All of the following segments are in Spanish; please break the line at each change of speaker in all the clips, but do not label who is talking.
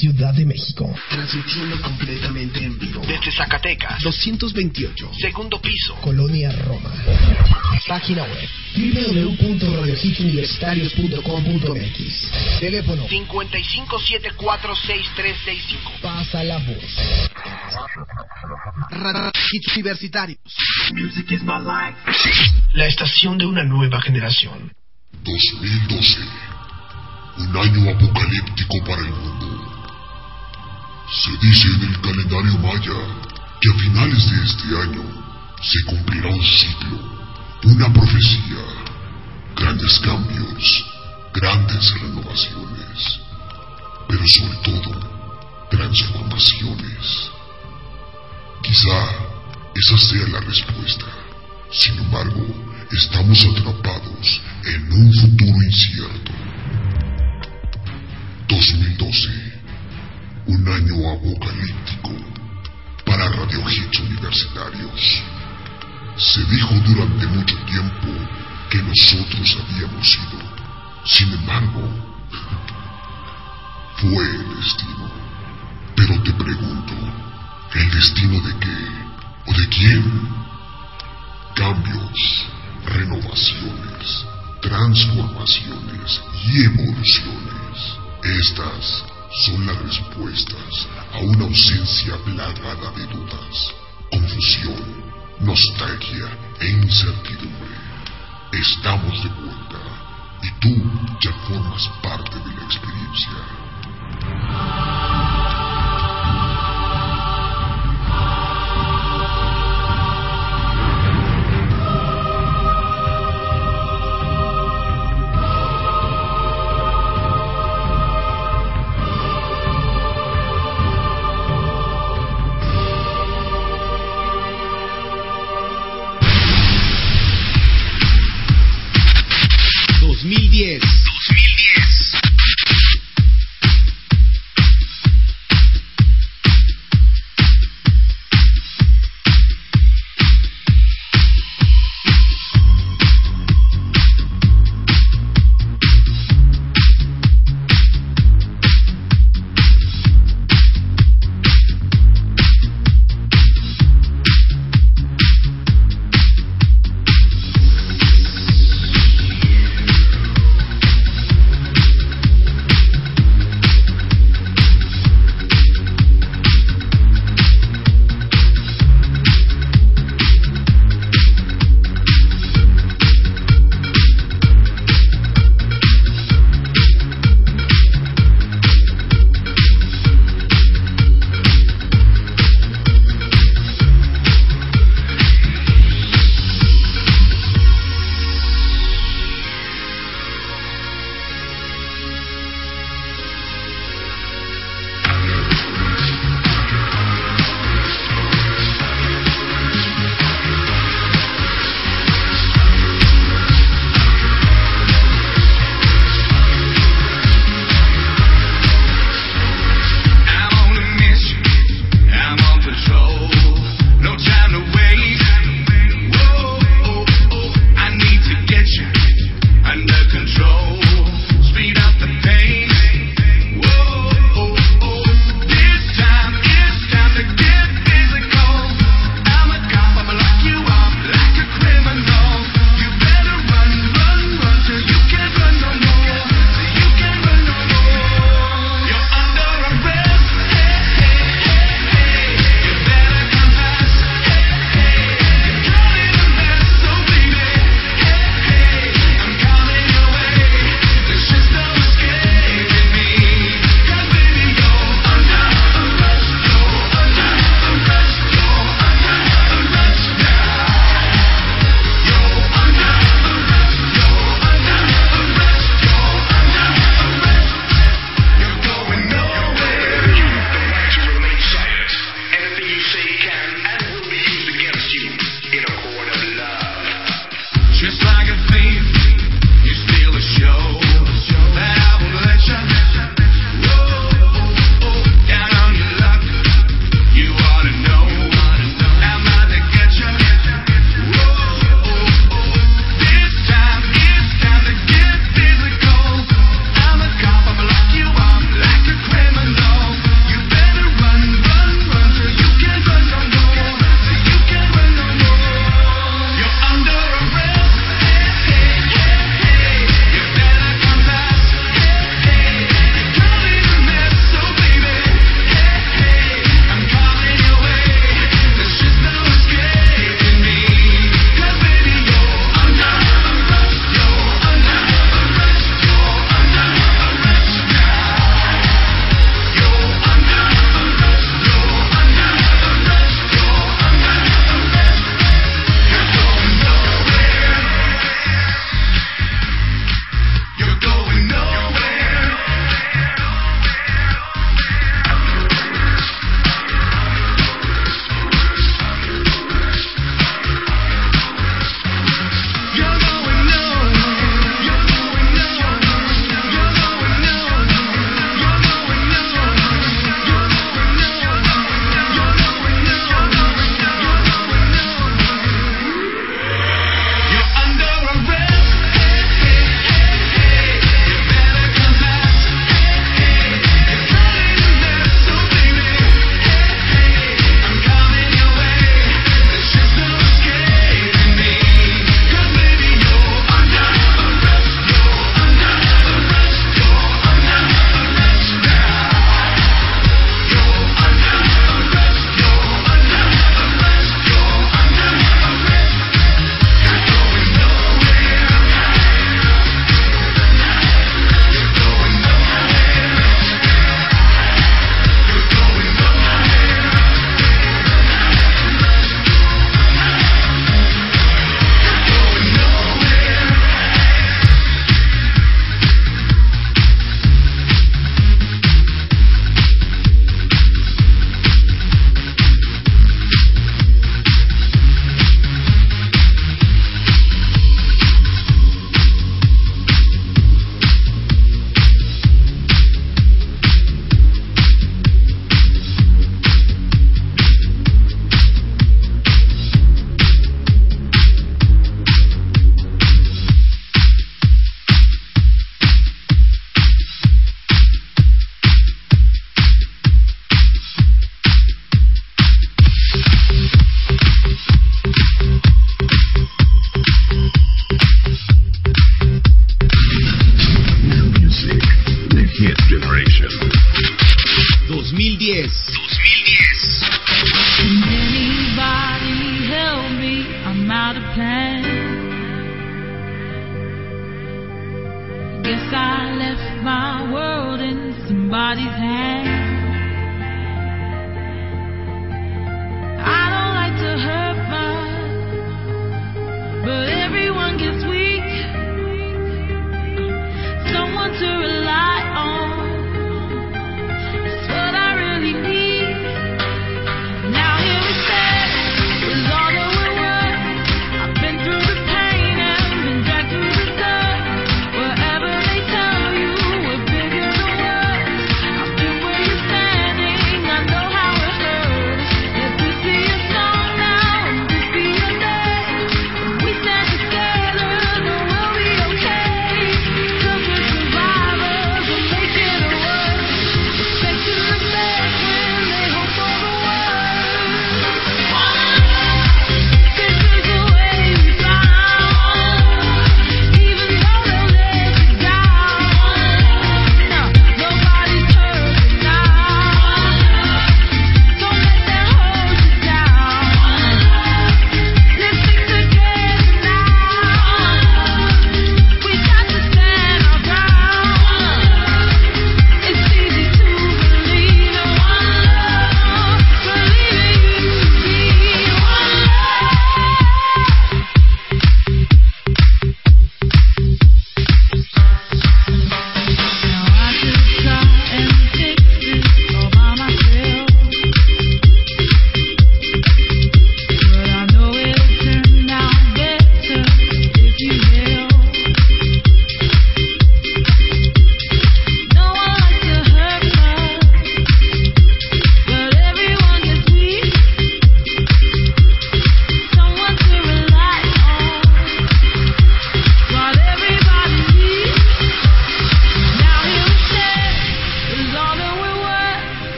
Ciudad de México.
Transmitiendo completamente en vivo. Desde Zacatecas.
228.
Segundo piso.
Colonia Roma. Página web www.radiohitsuniversitarios.com.mx Teléfono
55746365.
Pasa la voz.
Radio Hits Universitarios. Music is my life. La estación de una nueva generación.
2012. Un año apocalíptico para el mundo. Se dice en el calendario maya que a finales de este año se cumplirá un ciclo, una profecía, grandes cambios, grandes renovaciones, pero sobre todo transformaciones. Quizá esa sea la respuesta. Sin embargo, estamos atrapados en un futuro incierto. 2012 un año apocalíptico para Radio Hits Universitarios. Se dijo durante mucho tiempo que nosotros habíamos sido. Sin embargo, fue el destino. Pero te pregunto, ¿el destino de qué? ¿O de quién? Cambios, renovaciones, transformaciones y evoluciones. Estas son las respuestas a una ausencia plagada de dudas, confusión, nostalgia e incertidumbre. Estamos de vuelta y tú ya formas parte de la experiencia.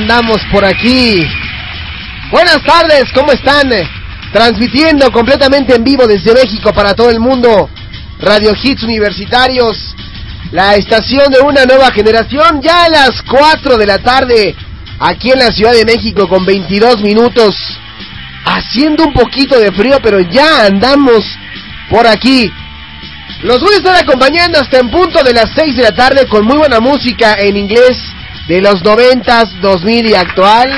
andamos por aquí. Buenas tardes, ¿cómo están? Transmitiendo completamente en vivo desde México para todo el mundo. Radio Hits Universitarios, la estación de una nueva generación, ya a las 4 de la tarde, aquí en la Ciudad de México con 22 minutos, haciendo un poquito de frío, pero ya andamos por aquí. Los voy a estar acompañando hasta en punto de las 6 de la tarde con muy buena música en inglés de los 90s, 2000 y actual.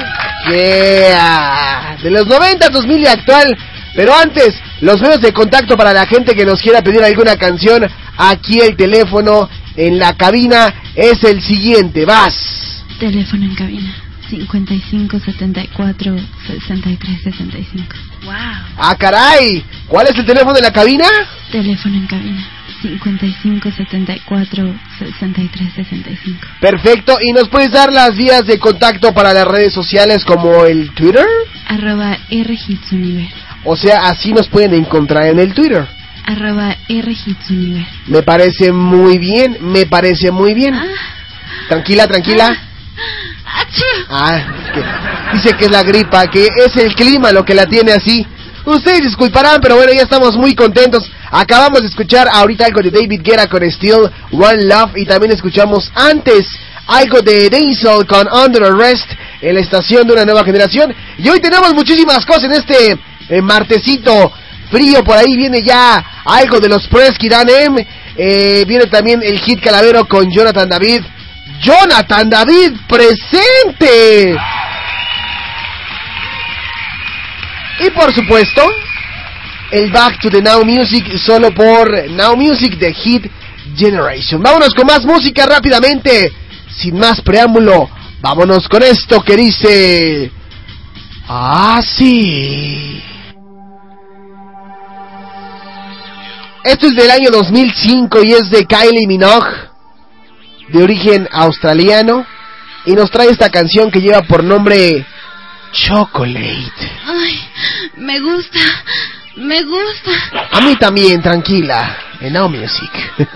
Yeah. De los 90s, 2000 y actual. Pero antes, los medios de contacto para la gente que nos quiera pedir alguna canción. Aquí el teléfono en la cabina es el siguiente. Vas.
Teléfono en cabina 55 74 63 65.
Wow.
Ah, caray. ¿Cuál es el teléfono de la cabina?
Teléfono en cabina 55 74 63 65.
Perfecto. ¿Y nos puedes dar las vías de contacto para las redes sociales como el Twitter?
Arroba R Hits Universe.
O sea, así nos pueden encontrar en el Twitter.
Arroba R Hits Universe.
Me parece muy bien, me parece muy bien. Tranquila, tranquila.
¡Achú!
Ah, es que dice que es la gripa, que es el clima lo que la tiene así. Ustedes disculparán, pero bueno, ya estamos muy contentos. Acabamos de escuchar ahorita algo de David Guerra con Still One Love y también escuchamos antes algo de Diesel con Under Arrest en la estación de una nueva generación. Y hoy tenemos muchísimas cosas en este eh, martesito frío. Por ahí viene ya algo de los Presky M. Eh, viene también el hit Calavero con Jonathan David. Jonathan David presente. Y por supuesto, el Back to the Now Music solo por Now Music de Hit Generation. Vámonos con más música rápidamente. Sin más preámbulo, vámonos con esto que dice... Así. Esto es del año 2005 y es de Kylie Minogue, de origen australiano, y nos trae esta canción que lleva por nombre Chocolate.
Ay, me gusta, me gusta.
A mí también, tranquila, en Now Music.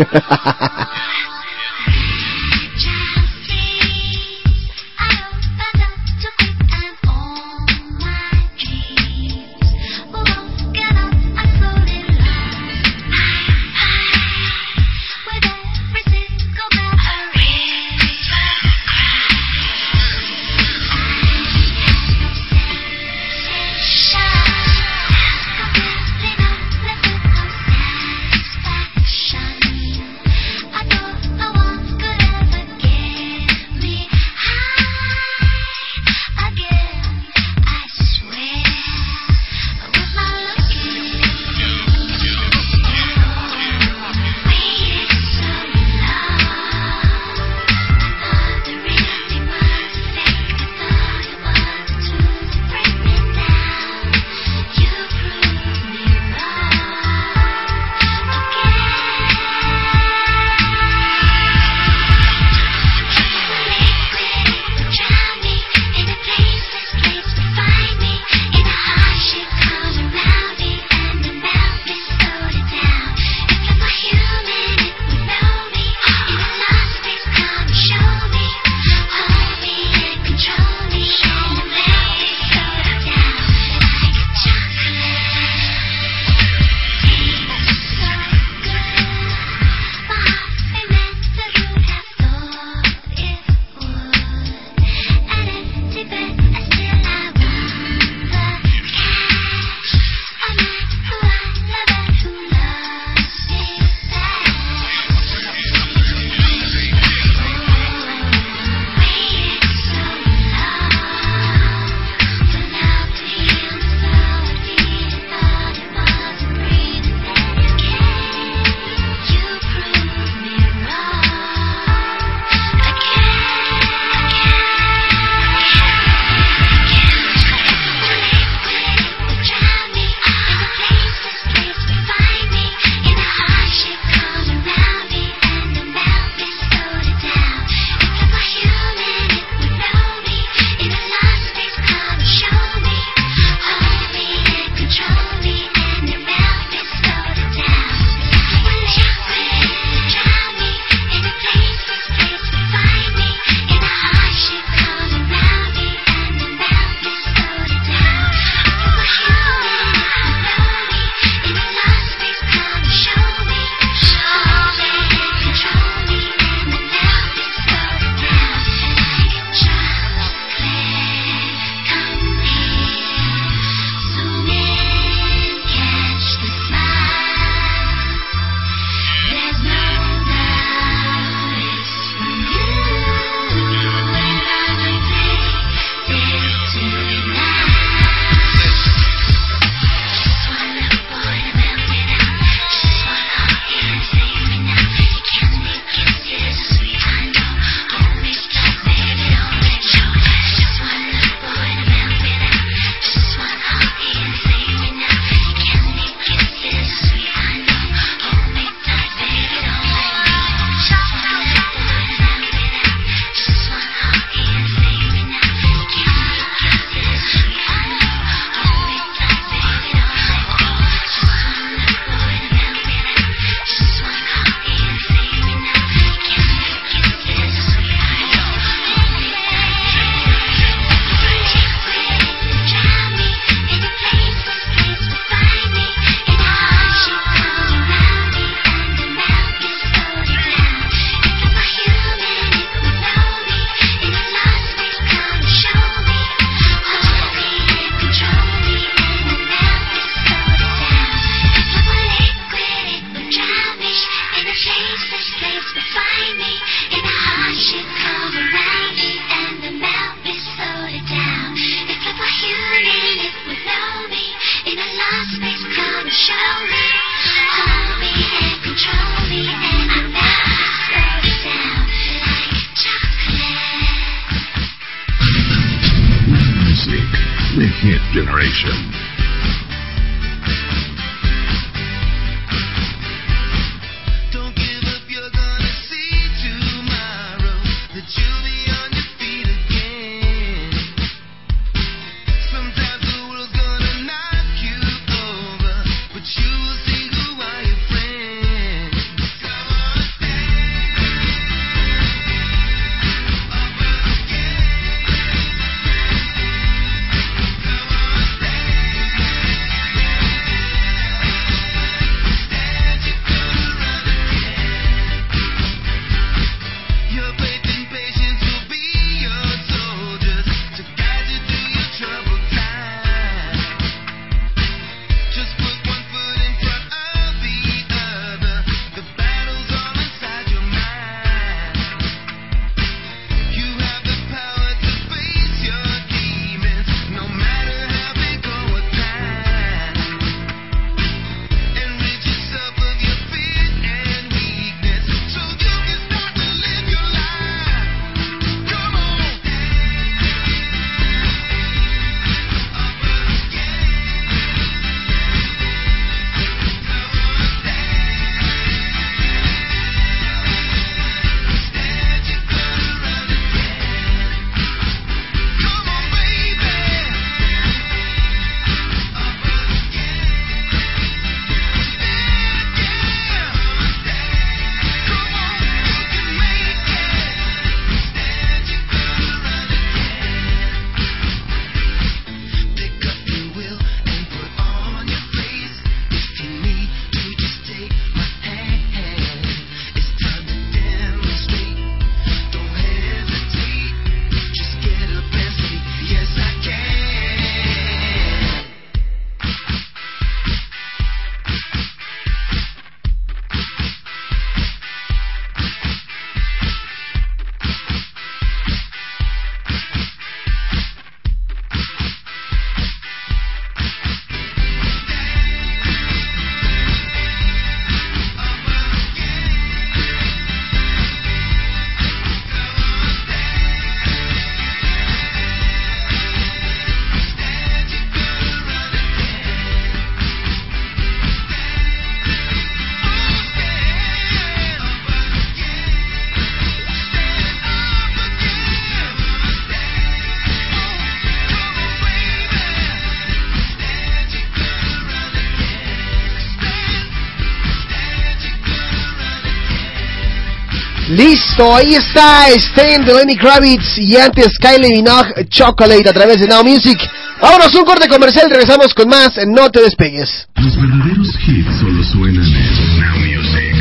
Listo, ahí está Stain de Lenny Kravitz y antes Kylie Minogue Chocolate a través de Now Music. Vámonos un corte comercial, regresamos con más, no te despegues.
Los verdaderos hits solo suenan en Now Music.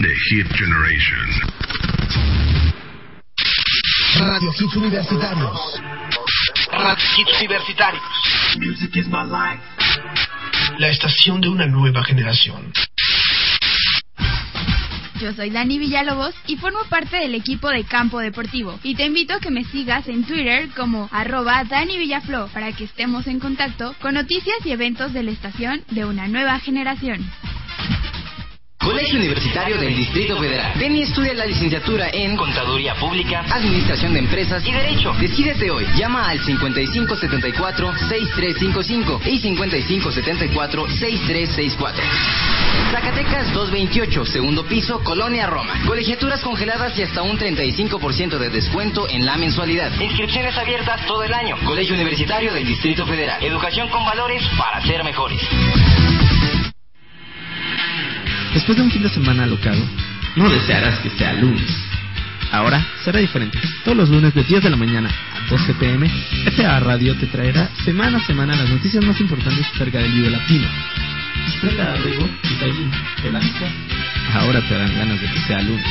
The Hit Generation.
Radio Hits Universitarios.
Radio Hits Universitarios.
Music is my life. La estación de una nueva generación.
Yo soy Dani Villalobos y formo parte del equipo de Campo Deportivo. Y te invito a que me sigas en Twitter como arroba Dani Villaflo para que estemos en contacto con noticias y eventos de la estación de una nueva generación.
Colegio Universitario del Distrito Federal. Ven y estudia la licenciatura en Contaduría Pública, Administración de Empresas y Derecho. Decídete hoy. Llama al 5574-6355 y 5574-6364. Zacatecas 228, segundo piso, Colonia Roma. Colegiaturas congeladas y hasta un 35% de descuento en la mensualidad. Inscripciones abiertas todo el año. Colegio Universitario del Distrito Federal. Educación con valores para ser mejores.
Después de un fin de semana alocado, no desearás que sea lunes. Ahora será diferente. Todos los lunes de 10 de la mañana a 12 pm, FA Radio te traerá semana a semana las noticias más importantes acerca del video latino. Ahora te dan ganas de que sea lunes.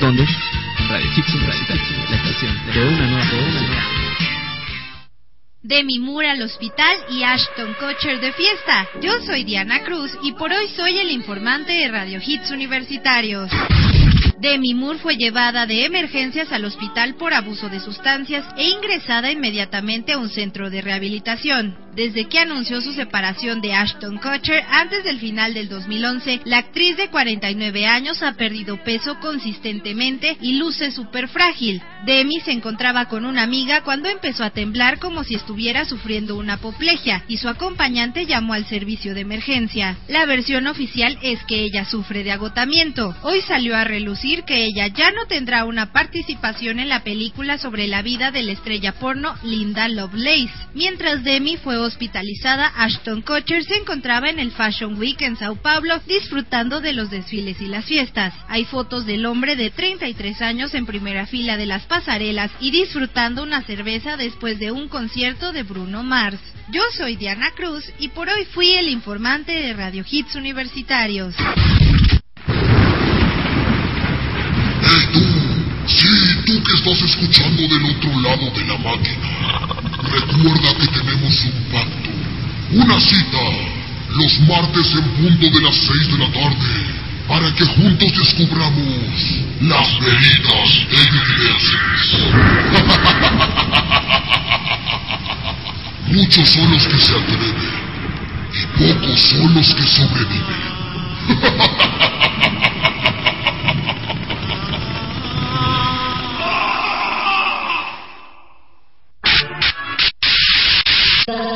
¿Dónde? Radio Hits Universitario, la estación de una nueva, de una nueva.
Demi Moore al hospital y Ashton Kutcher de fiesta. Yo soy Diana Cruz y por hoy soy el informante de Radio Hits Universitarios. Demi Moore fue llevada de emergencias al hospital por abuso de sustancias e ingresada inmediatamente a un centro de rehabilitación. Desde que anunció su separación de Ashton Kutcher antes del final del 2011, la actriz de 49 años ha perdido peso consistentemente y luce súper frágil. Demi se encontraba con una amiga cuando empezó a temblar como si estuviera sufriendo una apoplejia y su acompañante llamó al servicio de emergencia. La versión oficial es que ella sufre de agotamiento. Hoy salió a relucir que ella ya no tendrá una participación en la película sobre la vida de la estrella porno Linda Lovelace. Mientras Demi fue hospitalizada, Ashton Kutcher se encontraba en el Fashion Week en Sao Paulo disfrutando de los desfiles y las fiestas. Hay fotos del hombre de 33 años en primera fila de las pasarelas y disfrutando una cerveza después de un concierto de Bruno Mars. Yo soy Diana Cruz y por hoy fui el informante de Radio Hits Universitarios.
Sí, tú que estás escuchando del otro lado de la máquina. Recuerda que tenemos un pacto. Una cita. Los martes en punto de las 6 de la tarde. Para que juntos descubramos las bebidas ingleses. Muchos son los que se atreven. Y pocos son los que sobreviven.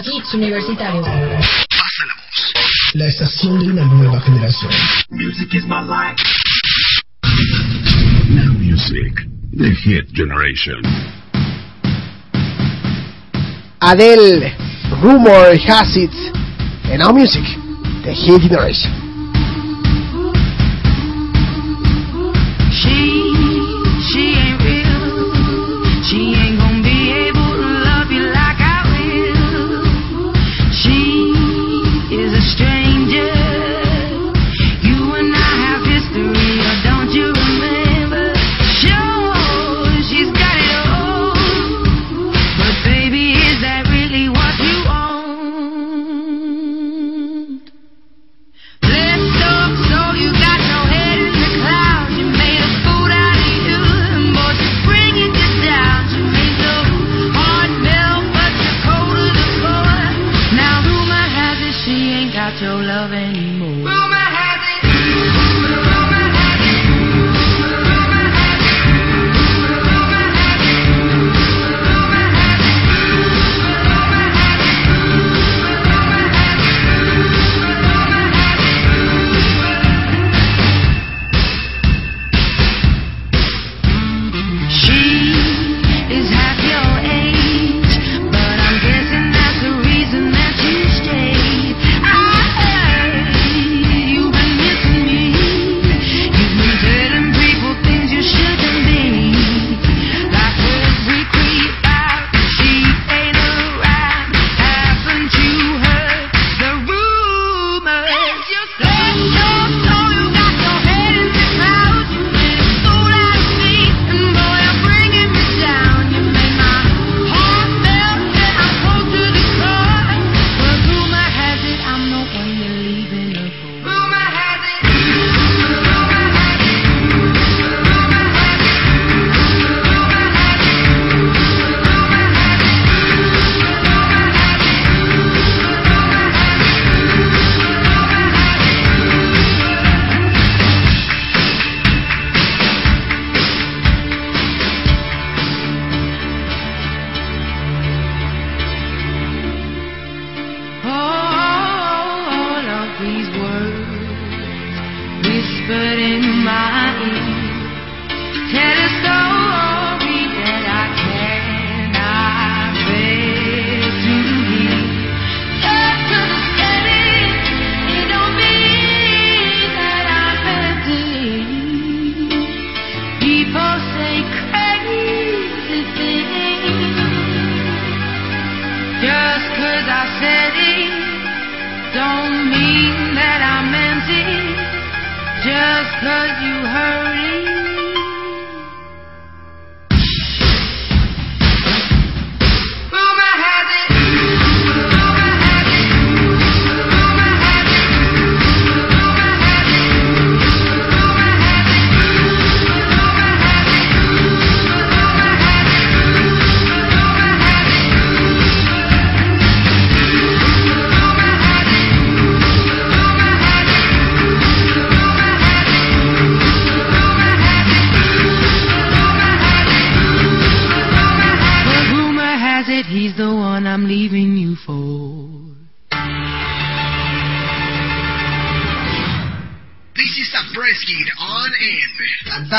Hits universitarios. La estación de una nueva generación.
Music is my life. Now music, the hit generation.
Adele, Rumor Has It, and Now Music, The Hit Generation.
no love anymore.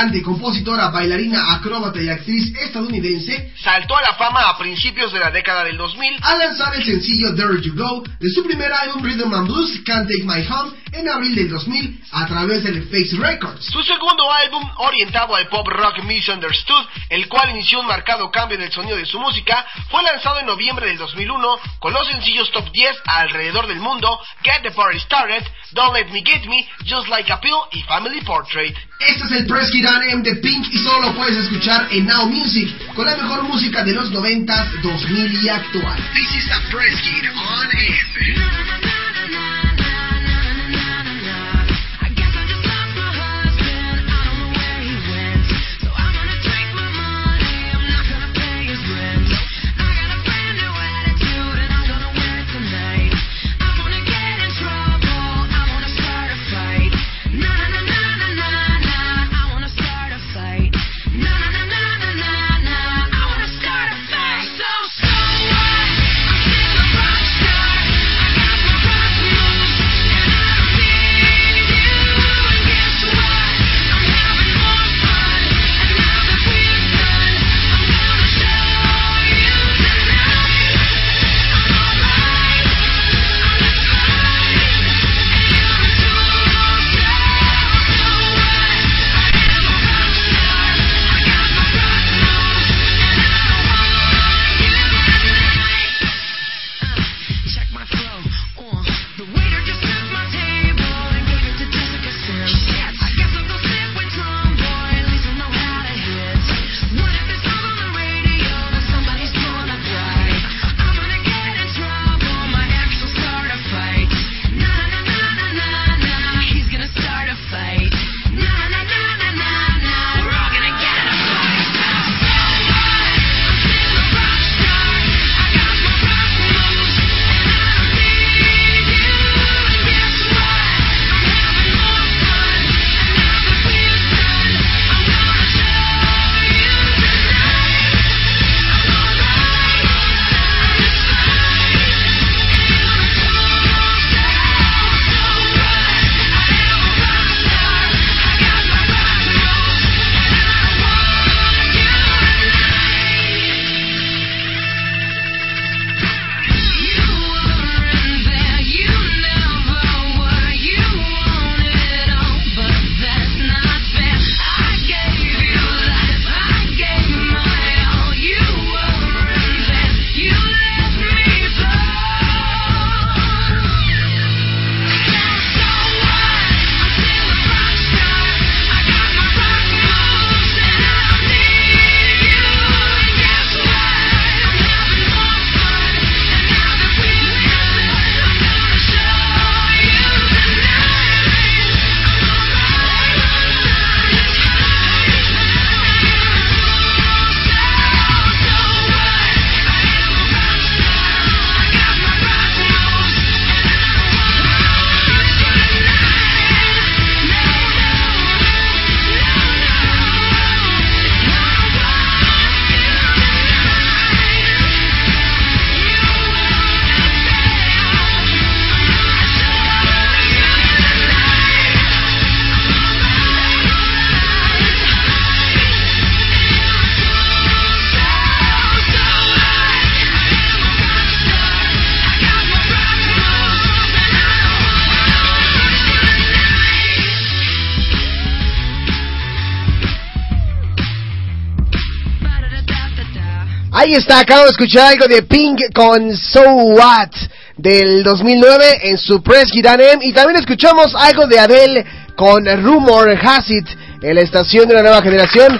Cantante, compositora, bailarina, acróbata y actriz estadounidense,
Saltó a la fama a principios de la década del 2000
al lanzar el sencillo There You Go de su primer álbum Rhythm and Blues Can't Take My Home en abril del 2000 a través del Face Records.
Su segundo álbum, orientado al pop rock Misunderstood, el cual inició un marcado cambio en el sonido de su música, fue lanzado en noviembre del 2001 con los sencillos top 10 alrededor del mundo, Get the Party Started, Don't Let Me Get Me, Just Like a Pill y Family Portrait.
Este es el Press Kid on M de Pink y solo lo puedes escuchar en Now Music con la mejor música de los 90s, 2000 y actual.
This is the Press Kid on M.
Ahí está, acabo de escuchar algo de Pink con So What del 2009 en su Press Kid M. Y también escuchamos algo de Adele con Rumor Has It en la estación de la nueva generación.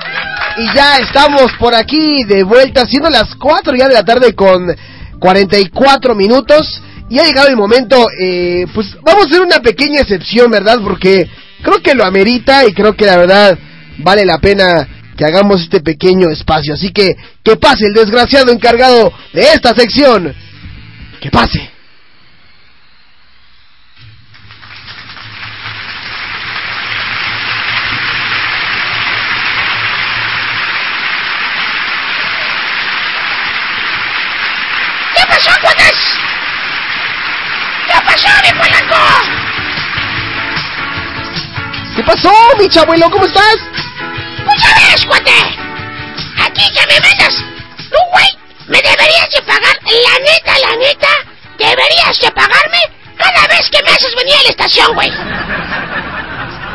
Y ya estamos por aquí de vuelta siendo las 4 ya de la tarde con 44 minutos. Y ha llegado el momento, eh, pues vamos a hacer una pequeña excepción, ¿verdad? Porque creo que lo amerita y creo que la verdad vale la pena que hagamos este pequeño espacio. Así que, que pase el desgraciado encargado de esta sección. Que pase.
¿Qué pasó, Juanes? ¿Qué pasó, mi polanco?
¿Qué pasó, mi chabuelo? ¿Cómo estás?
Ya ves, cuate. Aquí que me mandas. Tú, güey, me deberías de pagar, la neta, la neta, deberías de pagarme cada vez que me haces venir a la estación, güey.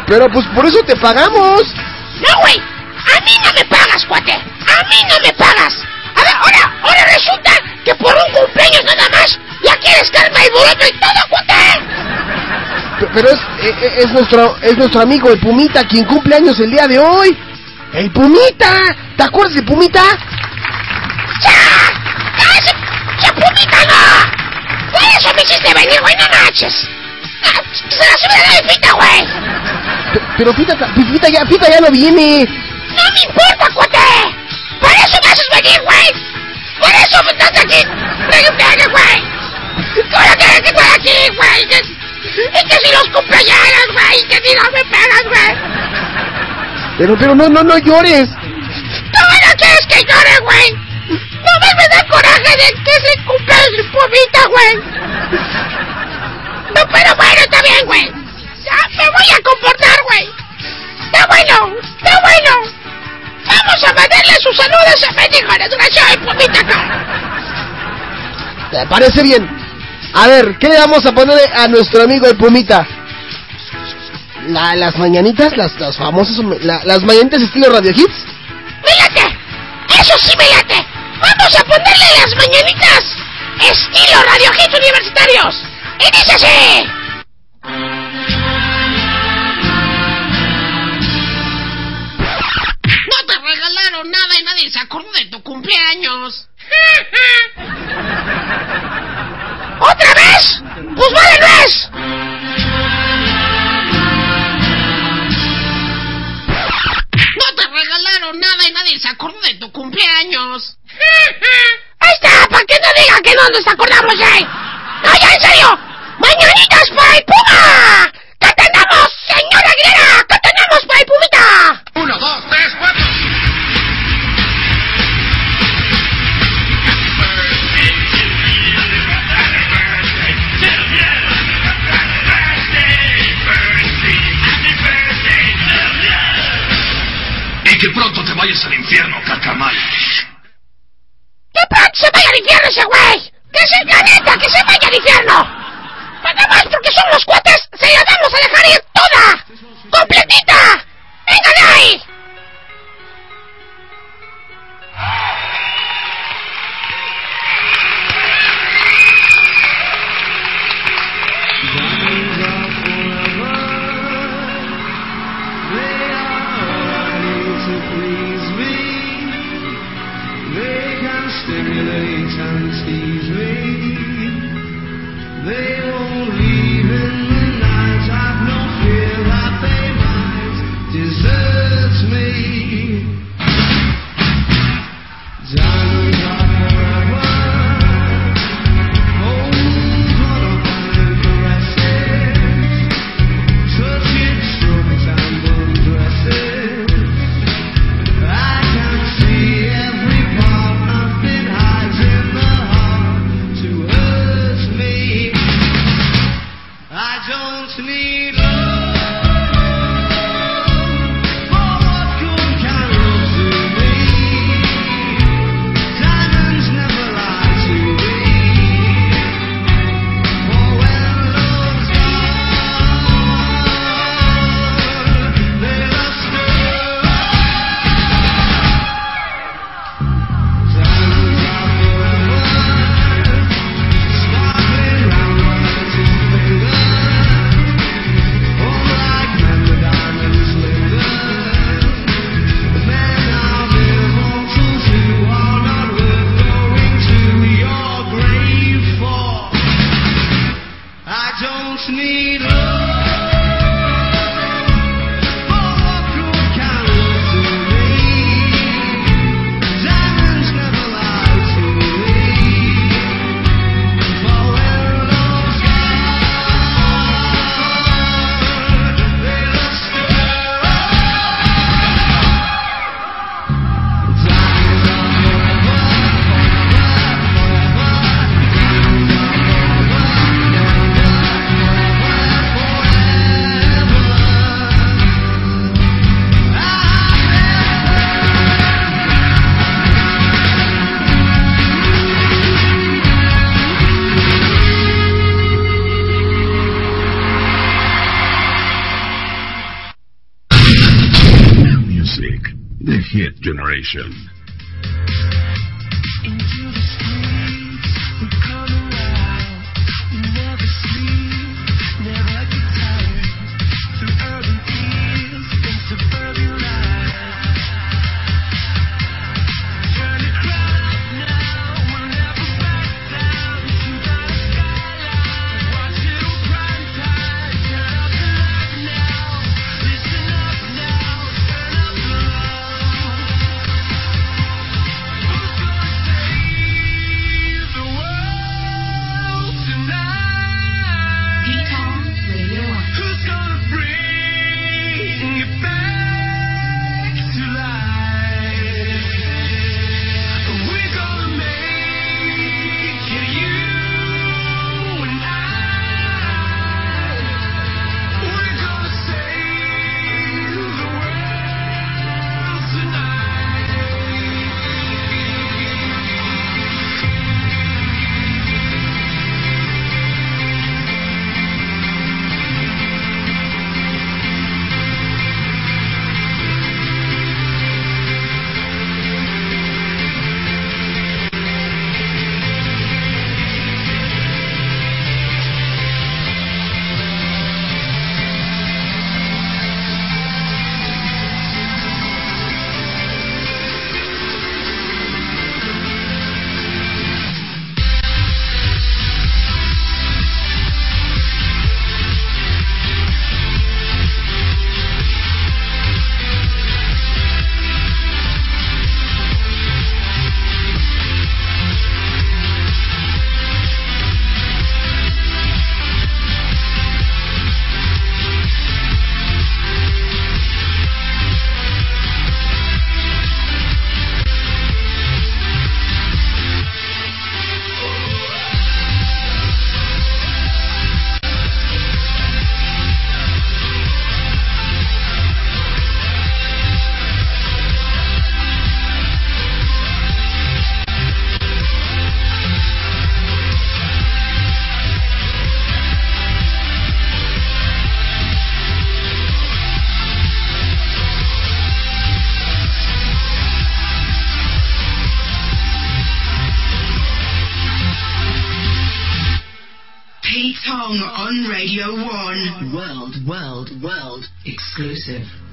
Pero pues por eso te pagamos.
No, güey, a mí no me pagas, cuate. A mí no me pagas. A ver, ahora, ahora resulta que por un cumpleaños nada más ya quieres carne y boleto y todo, cuate.
Pero es, e- e- es, nuestro, es nuestro amigo el Pumita quien cumple años el día de hoy. ¡El Pumita! ¿Te acuerdas de Pumita?
¡Ya! ¡Ese, ese pumita no! Por eso me hiciste venir, güey, no manches. Se la subida de fita, güey.
Pero Fita, Fita, ya, Fita ya no viene.
No me importa, cuate. Por eso me haces venir, güey. Por eso me estás aquí. Preguntando, güey. Ahora tienes que estar aquí, güey. Y que si los cumpleaños, güey. Y que si no me pagas, güey.
Pero, pero no, no, no llores.
¿Cómo no quieres que llore, güey? No me, me da coraje de que se cumpla el pumita, güey. No, pero bueno, está bien, güey. Ya me voy a comportar, güey. Está bueno, está bueno. Vamos a mandarle sus saludos a mendigo desgraciado el pumita acá.
¿Te parece bien? A ver, ¿qué le vamos a poner a nuestro amigo el Pumita? La- las mañanitas, las, las famosas, la- las mañanitas estilo Radio Hits.
¡Me late! ¡Eso sí me late! ¡Vamos a ponerle las mañanitas! ¡Estilo Radio Hits Universitarios! ¡Y dice así! No te regalaron nada y nadie se acordó de tu cumpleaños. ¿Otra vez? ¡Pues vale, no es! Regalaron nada y nadie se acordó de tu cumpleaños. Ahí está, para que no digan que no nos acordamos, eh. No, ya en serio. Mañanitas para el Puma. ¿Qué tenemos, señora Aguilera? ¿Qué tenemos para el Pumita?
Uno, dos, tres, cuatro.
Que vayas al infierno, carcamal.
¡Que se vaya al infierno ese güey! ¡Que se, la neta, que se vaya al infierno! Nada más porque son los cuates, se la vamos a dejar ir toda! ¡Completita! ¡Venga de ahí!
Hit
exclusive.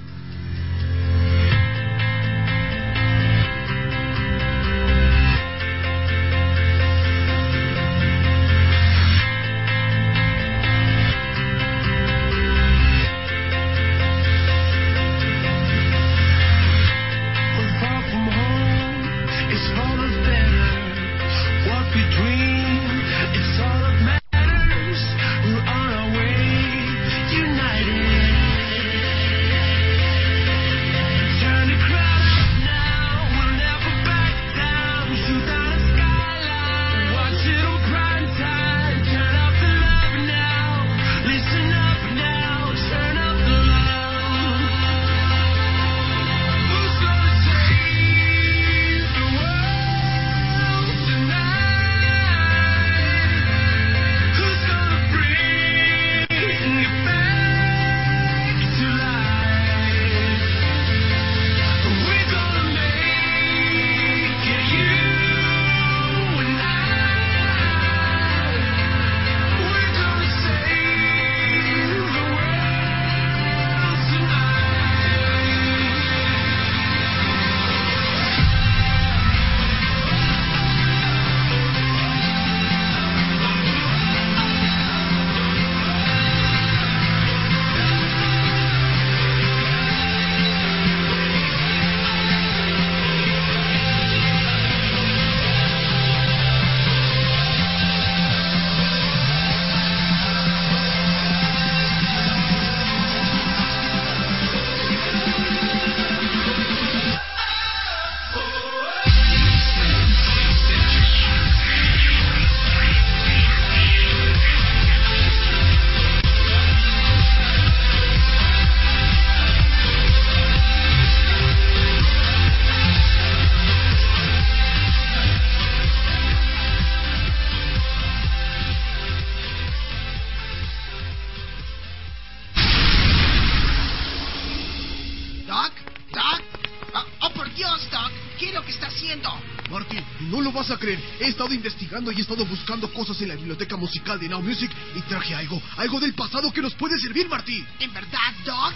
He estado investigando y he estado buscando cosas en la biblioteca musical de Now Music y traje algo, algo del pasado que nos puede servir, Marty.
¿En verdad, Doc?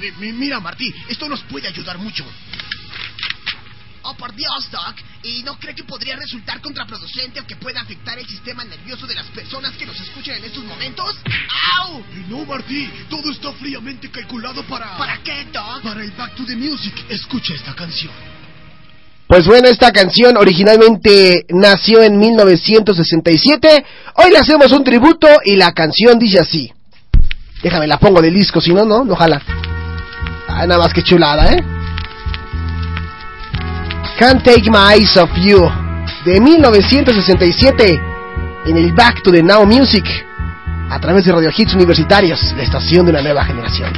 Mi- mi- mira, Marty, esto nos puede ayudar mucho.
Oh, por Dios, Doc. ¿Y no cree que podría resultar contraproducente o que pueda afectar el sistema nervioso de las personas que nos escuchan en estos momentos? ¡Au!
No, Marty, todo está fríamente calculado para...
¿Para qué, Doc?
Para el Back to the Music. Escucha esta canción.
Pues bueno, esta canción originalmente nació en 1967. Hoy le hacemos un tributo y la canción dice así. Déjame, la pongo del disco, si no, no, no jala. Ah, nada más que chulada, ¿eh? Can't Take My Eyes Off You, de 1967, en el Back to the Now Music, a través de Radio Hits Universitarios, la estación de una nueva generación.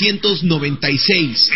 1996.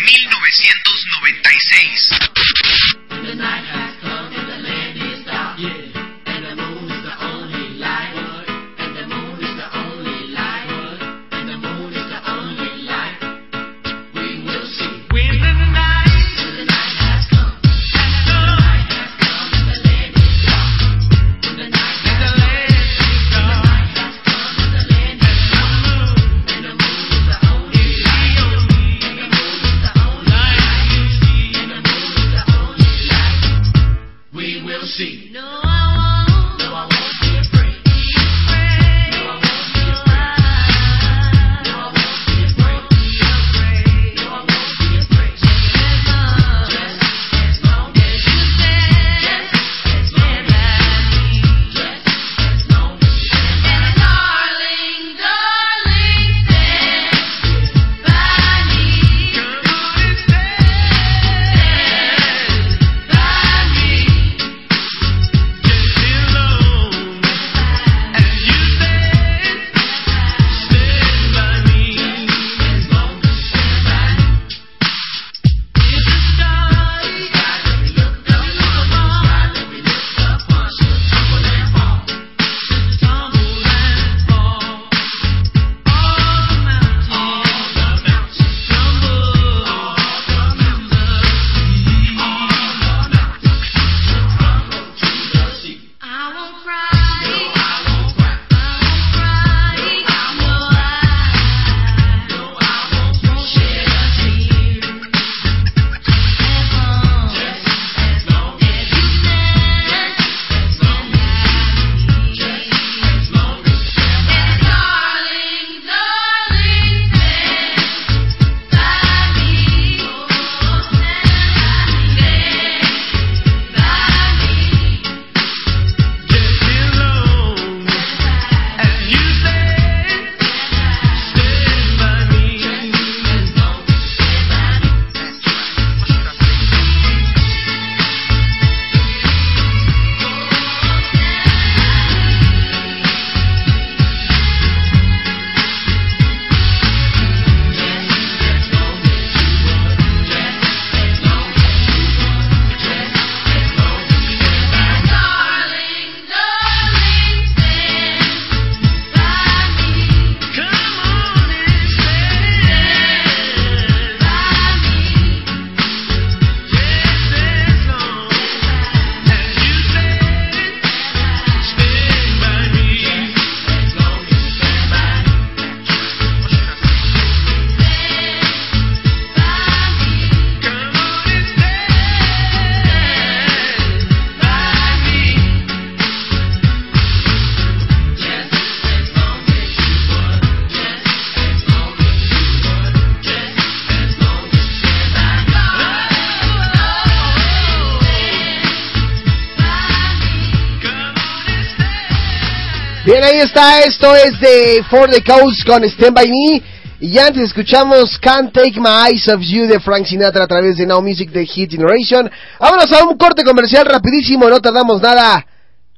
Está. Esto es de For the Coast con Stand By Me. Y antes escuchamos Can't Take My Eyes Off You de Frank Sinatra a través de Now Music de Hit Generation. Vámonos a un corte comercial rapidísimo, no tardamos nada.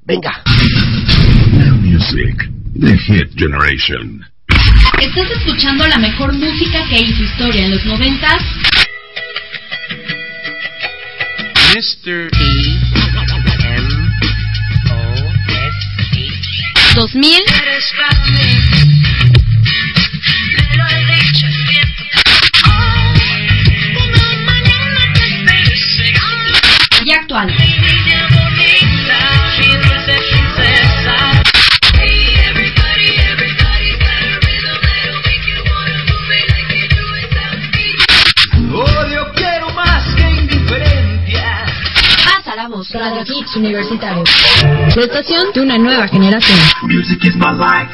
Venga.
Now Music, The Hit Generation.
¿Estás escuchando la mejor música que hizo historia en los noventas?
Mr. E.
2000 y actual. Voz. Radio Hits Universitario. La estación de una nueva generación.
Music is my life.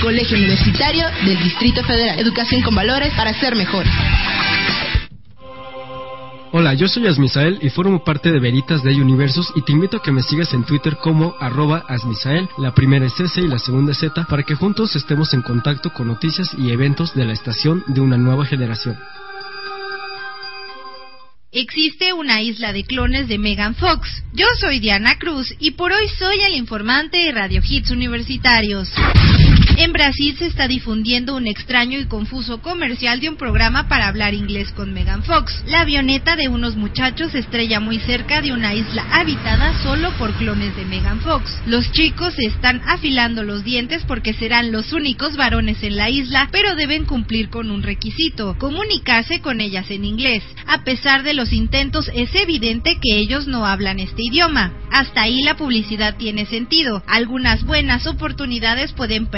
Colegio Universitario del Distrito Federal. Educación con valores para ser mejores.
Hola, yo soy Asmisael y formo parte de Veritas de Universos y te invito a que me sigas en Twitter como arroba Asmisael, la primera es S y la segunda es Z, para que juntos estemos en contacto con noticias y eventos de la estación de una nueva generación.
Existe una isla de clones de Megan Fox. Yo soy Diana Cruz y por hoy soy el informante de Radio Hits Universitarios. En Brasil se está difundiendo un extraño y confuso comercial de un programa para hablar inglés con Megan Fox. La avioneta de unos muchachos estrella muy cerca de una isla habitada solo por clones de Megan Fox. Los chicos se están afilando los dientes porque serán los únicos varones en la isla, pero deben cumplir con un requisito, comunicarse con ellas en inglés. A pesar de los intentos, es evidente que ellos no hablan este idioma. Hasta ahí la publicidad tiene sentido. Algunas buenas oportunidades pueden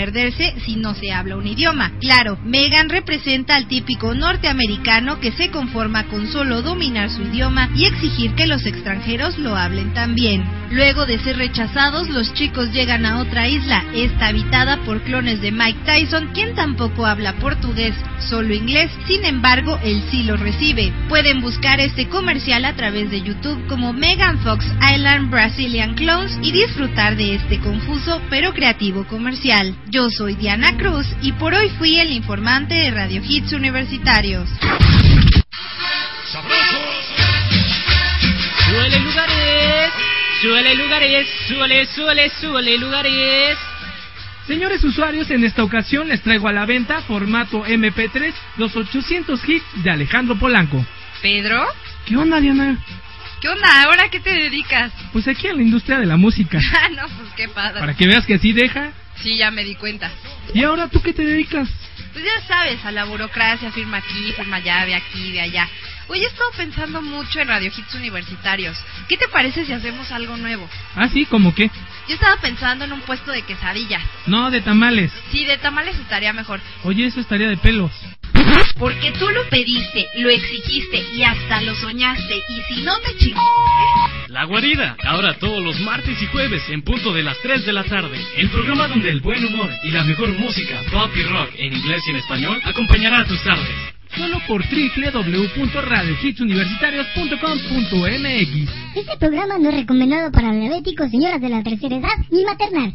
si no se habla un idioma. Claro, Megan representa al típico norteamericano que se conforma con solo dominar su idioma y exigir que los extranjeros lo hablen también. Luego de ser rechazados, los chicos llegan a otra isla, esta habitada por clones de Mike Tyson, quien tampoco habla portugués, solo inglés, sin embargo, él sí lo recibe. Pueden buscar este comercial a través de YouTube como Megan Fox Island Brazilian Clones y disfrutar de este confuso pero creativo comercial. Yo soy Diana Cruz y por hoy fui el informante de Radio Hits Universitarios.
Suele lugares, suele lugares, suele, suele, suele lugares.
Señores usuarios, en esta ocasión les traigo a la venta formato MP3 los 800 hits de Alejandro Polanco.
¿Pedro?
¿Qué onda, Diana?
¿Qué onda? ¿Ahora qué te dedicas?
Pues aquí a la industria de la música.
Ah, no, pues qué padre.
Para que veas que así deja.
Sí, ya me di cuenta.
¿Y ahora tú qué te dedicas?
Pues ya sabes, a la burocracia, firma aquí, firma allá, de aquí, de allá. Oye, he estado pensando mucho en Radio Hits universitarios. ¿Qué te parece si hacemos algo nuevo?
Ah, sí, ¿cómo qué?
Yo estaba pensando en un puesto de quesadillas.
No, de tamales.
Sí, de tamales estaría mejor.
Oye, eso estaría de pelos.
Porque tú lo pediste, lo exigiste y hasta lo soñaste. Y si no te chingó.
La Guarida, ahora todos los martes y jueves en punto de las 3 de la tarde. El programa donde el buen humor y la mejor música, pop y rock en inglés y en español, acompañará a tus tardes.
Solo por www.radiohitsuniversitarios.com.mx
Este programa no es recomendado para diabéticos, señoras de la tercera edad ni maternal.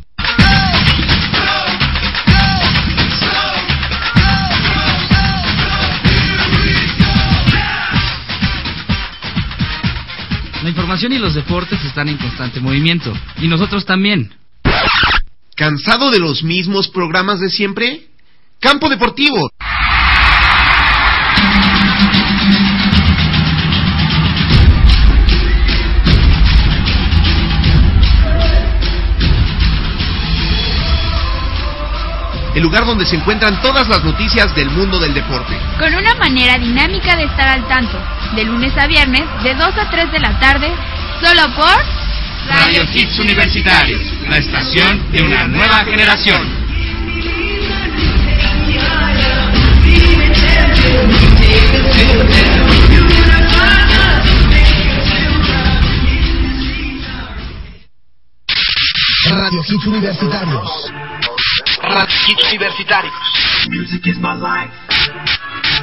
La información y los deportes están en constante movimiento. Y nosotros también.
¿Cansado de los mismos programas de siempre? Campo Deportivo. El lugar donde se encuentran todas las noticias del mundo del deporte.
Con una manera dinámica de estar al tanto, de lunes a viernes, de 2 a 3 de la tarde, solo por
Radio Hits Universitarios, la estación de una nueva generación.
Radio Hits Universitarios.
Radio Hits Universitarios.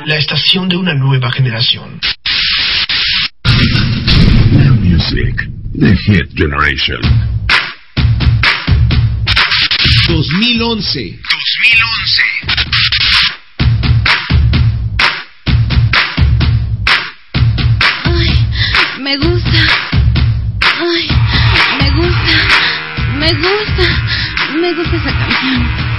La estación de una nueva generación.
Music, the hit generation.
2011.
2011.
Me gusta. Ay, me gusta. Me gusta. Me gusta esa canción.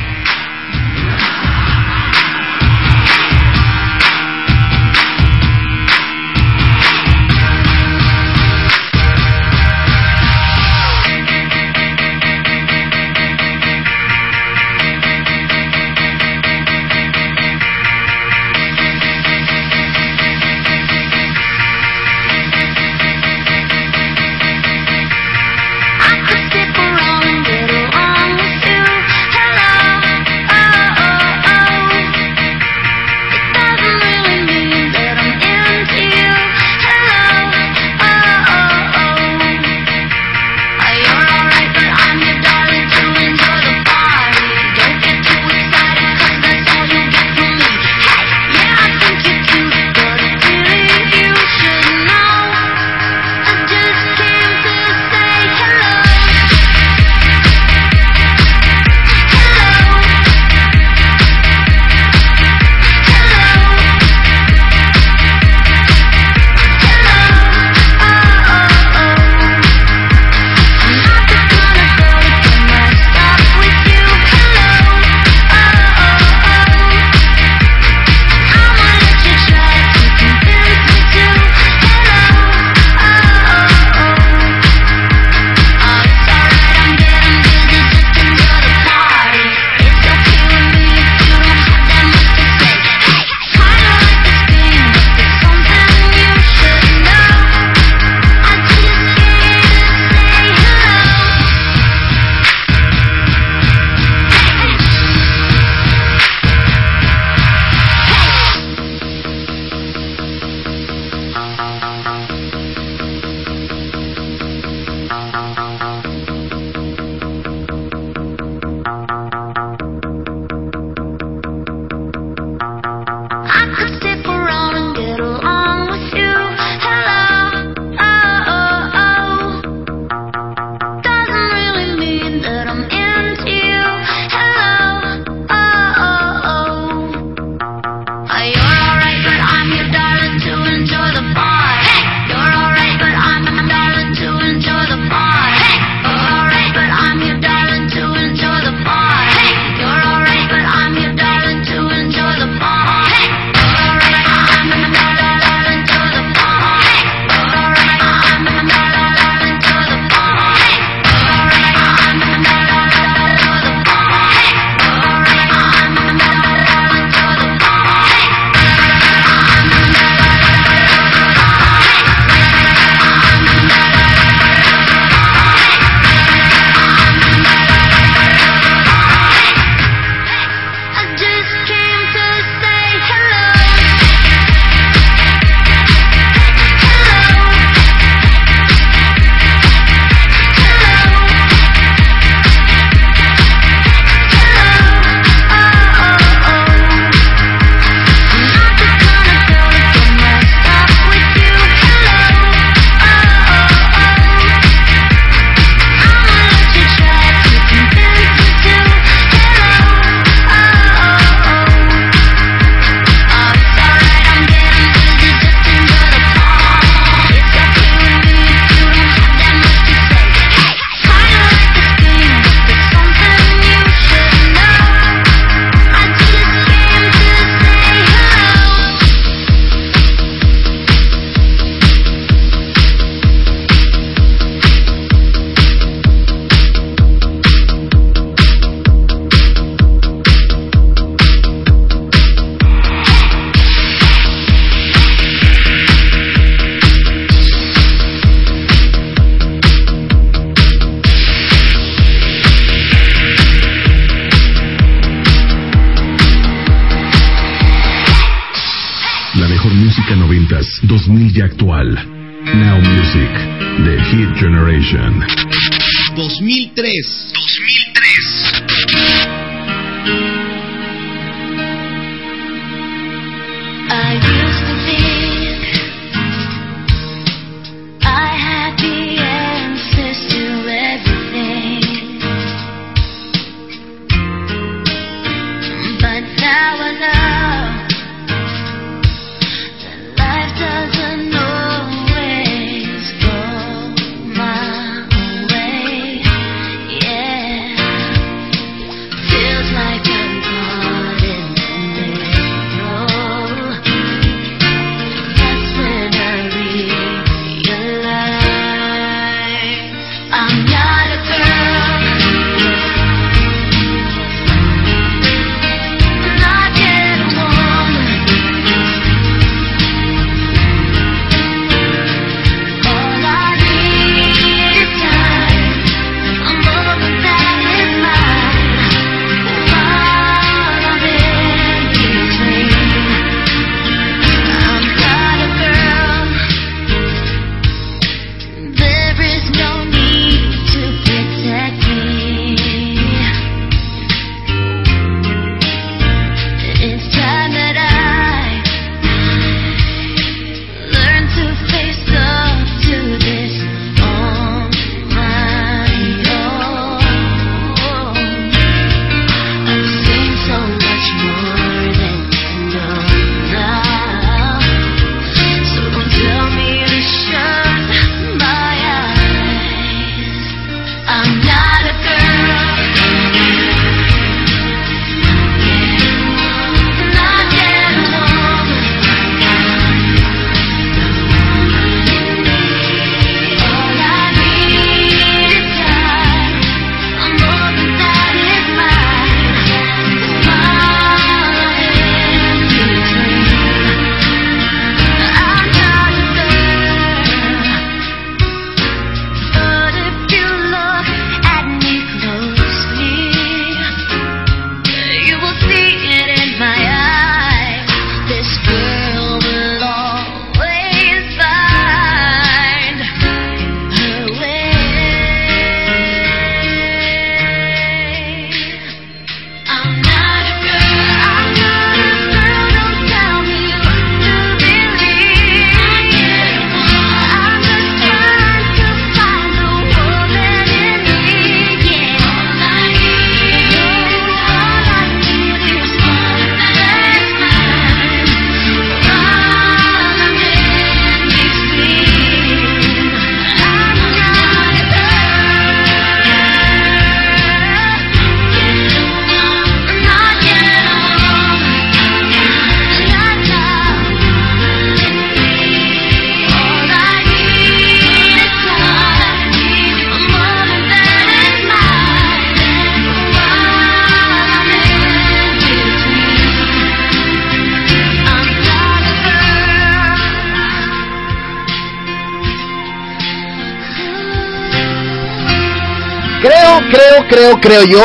Creo, yo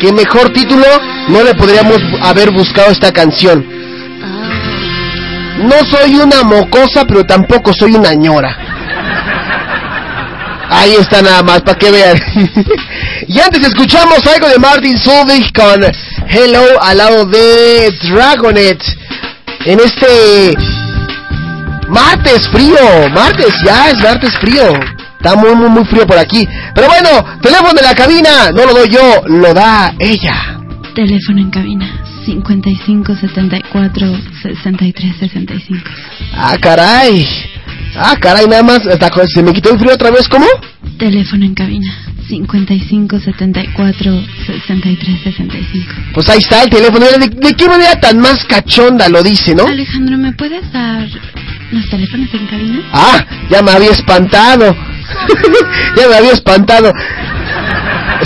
que mejor título no le podríamos haber buscado esta canción. No soy una mocosa, pero tampoco soy una ñora. Ahí está nada más, para que vean. y antes escuchamos algo de Martin Solveig con Hello al lado de Dragonet. En este martes frío, martes, ya es martes frío. Está muy, muy, muy frío por aquí. Pero bueno, teléfono de la cabina, no lo doy yo, lo da ella.
Teléfono en cabina 55 74 63 65.
Ah, caray. Ah, caray, nada más. ¿Se me quitó el frío otra vez? ¿Cómo?
Teléfono en cabina 55 74 63 65.
Pues ahí está el teléfono. ¿De, de qué manera tan más cachonda lo dice, no?
Alejandro, ¿me puedes dar los teléfonos en cabina?
Ah, ya me había espantado. ya me había espantado.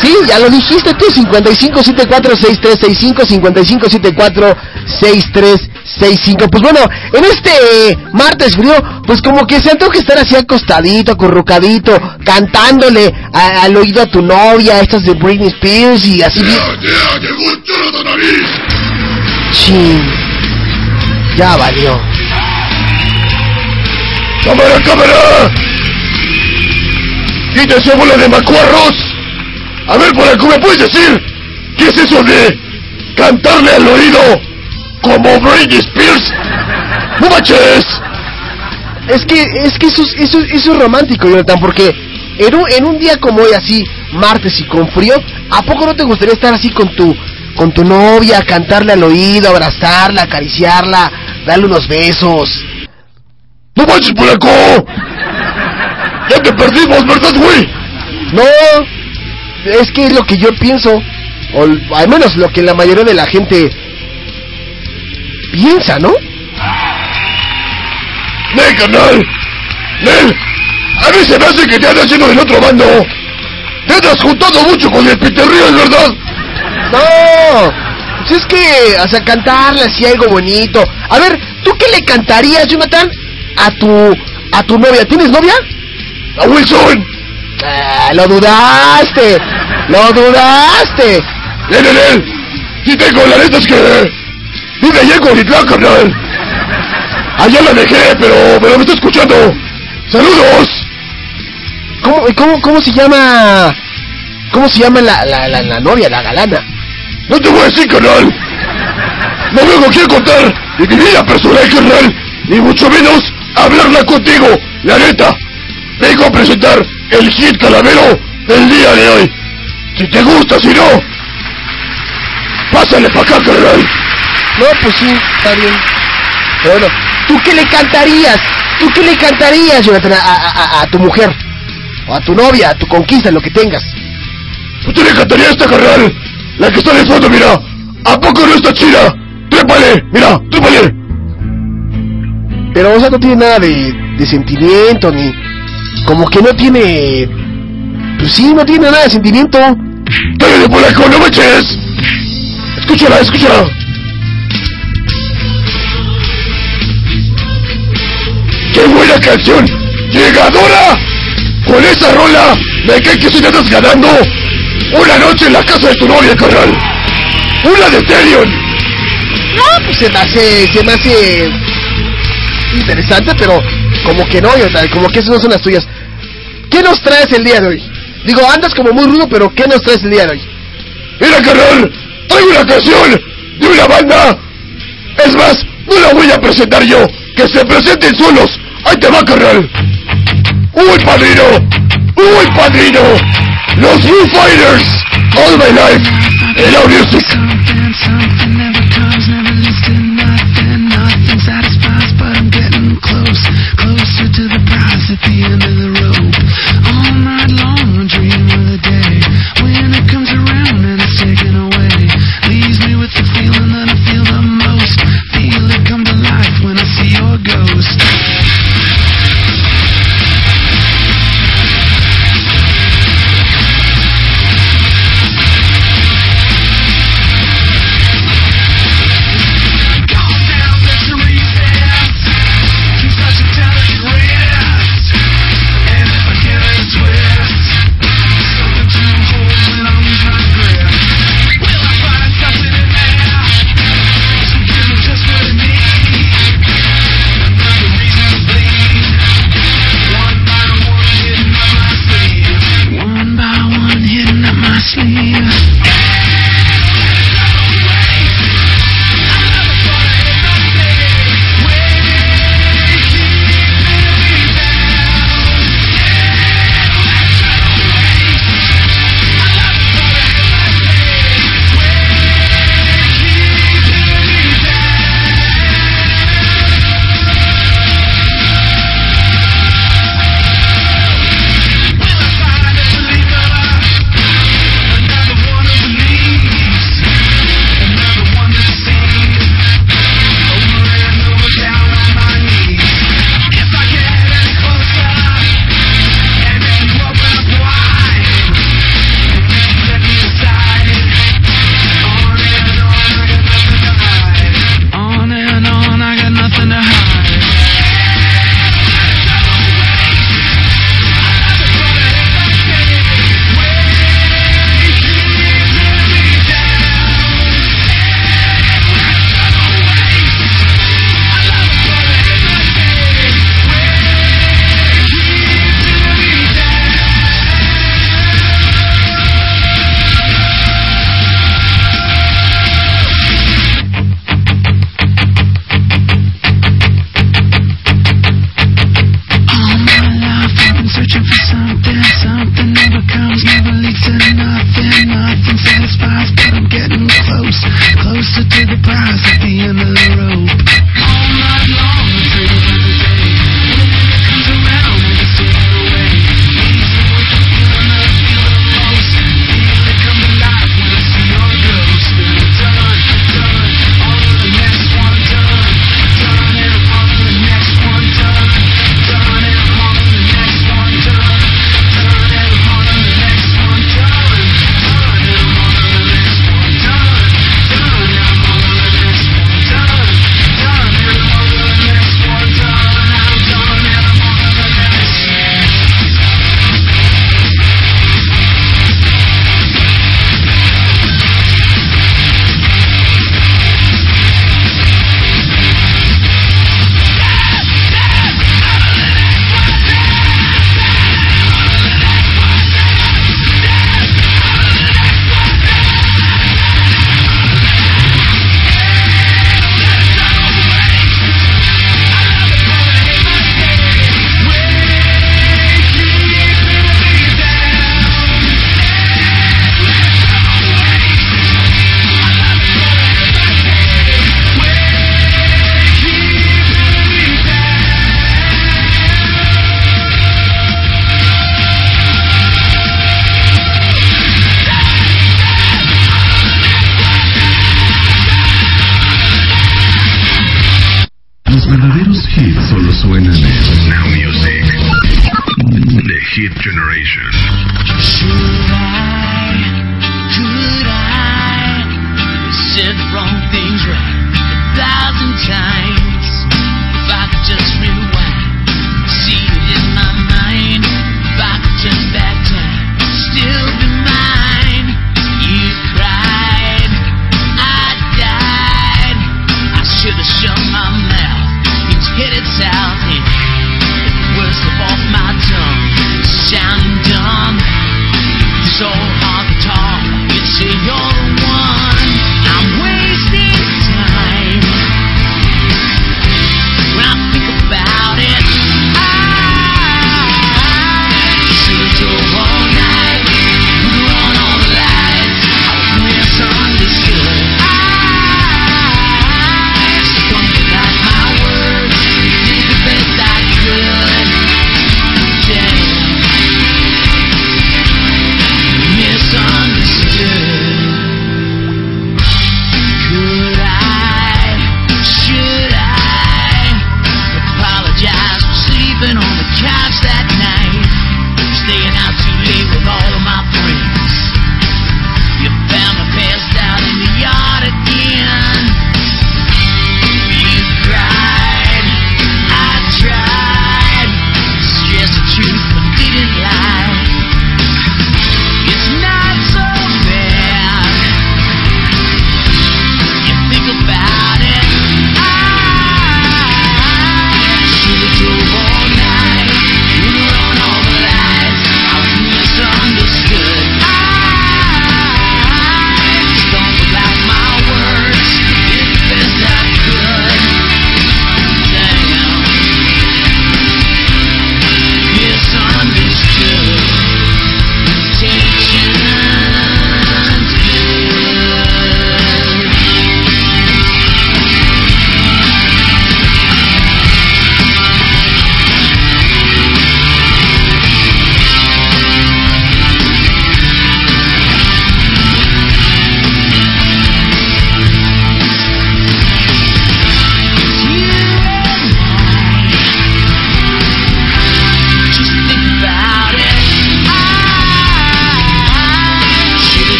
Sí, ya lo dijiste tú, 5574-6365, 5574-6365. Pues bueno, en este martes frío, pues como que se antoja estar así acostadito, acurrucadito, cantándole a- al oído a tu novia, estas de Britney Spears y así. Chin. Ya valió.
¡Cámara, cámara! ¡Quítese bola de macuarros! A ver, por acá, ¿me puedes decir qué es eso de cantarle al oído como Britney Spears? ¡No manches!
Es que, es que eso, es- eso, eso es romántico, Jonathan, porque en un, en un día como hoy, así, martes y con frío, ¿a poco no te gustaría estar así con tu, con tu novia, cantarle al oído, abrazarla, acariciarla, darle unos besos?
¡No manches, por acá! ¡Ya te perdimos, verdad, güey!
No, es que es lo que yo pienso, o al menos lo que la mayoría de la gente piensa, ¿no?
¡Nel, carnal! ¡Nel! A mí se me hace que te andas yendo del otro bando. Te andas juntando mucho con el Peter Ríos, ¿verdad?
No, pues es que, o sea, cantarle así algo bonito. A ver, ¿tú qué le cantarías, Jonathan, a tu, a tu novia? ¿Tienes novia?
¡A Wilson!
Ah, lo dudaste, lo dudaste.
¡Nel, nel, nel! Sí tengo, la neta es que... Vive allá en Cotitlán, carnal. Allá la dejé, pero, pero me está escuchando. ¡Saludos!
¿Cómo, cómo, cómo se llama, cómo se llama la, la, la, la novia, la galana?
No te voy a decir, carnal. No vengo aquí a contar de mi vida personal, carnal. Ni mucho menos hablarla contigo, la neta. Vengo a presentar el hit calavero del día de hoy. Si te gusta, si no, pásale pa' acá, carnal.
No, pues sí, está bien. Bueno, ¿tú qué le cantarías? ¿Tú qué le cantarías, Jonathan, a, a- a- a tu mujer? O a tu novia, a tu conquista, lo que tengas.
¿Tú te le cantaría esta, carnal? La que está de fondo, mira. ¿A poco no está chida? Trépale, mira, trépale.
Pero, o sea, no tiene nada de, de sentimiento, ni... Como que no tiene... Pues sí, no tiene nada de sentimiento.
¡Cállate, polaco, no me eches! Escúchala, escúchala. ¡Qué buena canción! ¡Llegadora! Con esa rola, me cae que si te estás ganando una noche en la casa de tu novia, carnal. ¡Una de Terion!
No, pues se me hace... Se me hace... Interesante, pero... Como que no, como que esas no son las tuyas. ¿Qué nos traes el día de hoy? Digo, andas como muy rudo, pero ¿qué nos traes el día de hoy?
Mira, carnal, hay una canción de una banda. Es más, no la voy a presentar yo. Que se presenten solos. Ahí te va, carnal. ¡Uy, padrino! ¡Uy, padrino! Los Foo Fighters. All my life. En la music.
Close, closer to the prize at the end of the rope. All night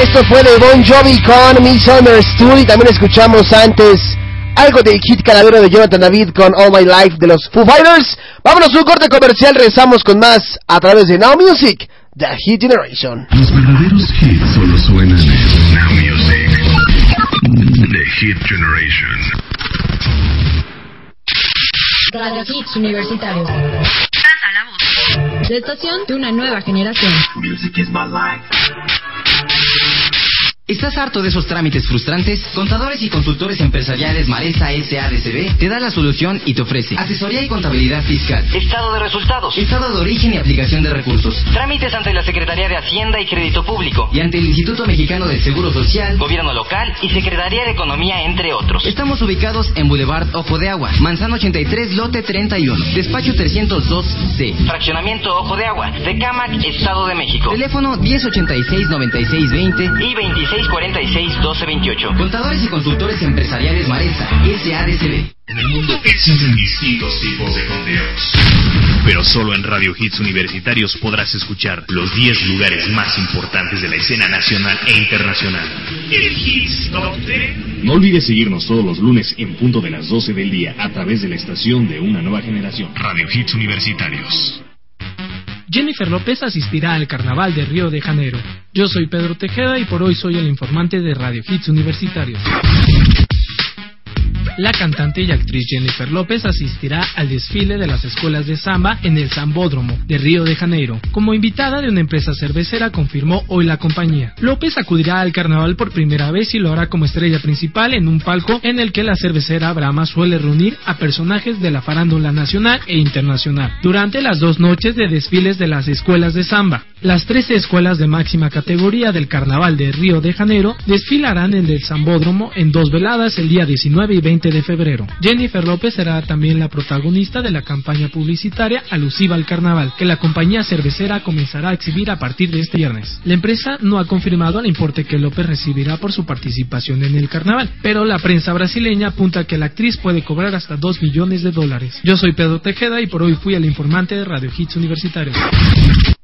Esto fue de Bon Jovi con Misunderstood y también escuchamos antes algo del hit calavero de Jonathan David con All My Life de los Foo Fighters. Vámonos a un corte comercial, regresamos con más a través de Now Music, The Hit Generation.
Los verdaderos hits solo suenan en Now Music. The Hit Generation.
Radio Hits Universitarios. La estación de una nueva generación.
Music is my life.
¿Estás harto de esos trámites frustrantes? Contadores y consultores empresariales Maresa SADCB te da la solución y te ofrece asesoría y contabilidad fiscal,
Estado de resultados.
estado de origen y aplicación de recursos,
Trámites ante la Secretaría de Hacienda y Crédito Público.
y ante el Instituto Mexicano del Seguro Social,
Gobierno local y Secretaría de Economía, entre otros.
Estamos ubicados en Boulevard Ojo de Agua, Manzano 83, lote 31, despacho 302C.
Fraccionamiento Ojo de Agua, de Cámac, Estado de México.
Teléfono 1086-9620
Y 2646-1228.
Contadores y consultores empresariales Maresa SADCB.
En el mundo existen distintos tipos de conteos. Pero solo en Radio Hits Universitarios podrás escuchar los 10 lugares más importantes de la escena nacional e internacional. El Hits Top 10. No olvides seguirnos todos los lunes en punto de las 12 del día a través de la estación de una nueva generación. Radio Hits Universitarios.
Jennifer López asistirá al Carnaval de Río de Janeiro. Yo soy Pedro Tejeda y por hoy soy el informante de Radio Hits Universitarios. La cantante y actriz Jennifer López asistirá al desfile de las escuelas de samba en el Zambódromo de Río de Janeiro. Como invitada de una empresa cervecera, confirmó hoy la compañía. López acudirá al carnaval por primera vez y lo hará como estrella principal en un palco en el que la cervecera Brahma suele reunir a personajes de la farándula nacional e internacional. Durante las dos noches de desfiles de las escuelas de samba, las 13 escuelas de máxima categoría del Carnaval de Río de Janeiro desfilarán en el Zambódromo en dos veladas el día 19 y 20 de febrero. Jennifer López será también la protagonista de la campaña publicitaria alusiva al carnaval, que la compañía cervecera comenzará a exhibir a partir de este viernes. La empresa no ha confirmado el importe que López recibirá por su participación en el carnaval, pero la prensa brasileña apunta que la actriz puede cobrar hasta 2 millones de dólares. Yo soy Pedro Tejeda y por hoy fui el informante de Radio Hits Universitarios.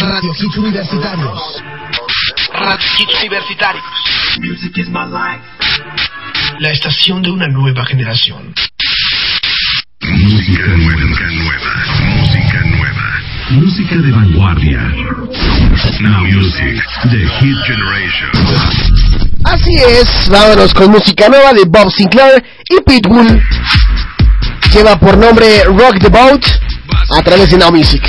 Radio Hits Universitarios.
Radio Hits Universitarios.
Music is my life. La estación de una nueva generación.
Música nueva, nueva, música nueva, música de vanguardia. Now Music, The Hit Generation.
Así es, vámonos con música nueva de Bob Sinclair y Pitbull. Lleva por nombre Rock the Boat a través de Now Music.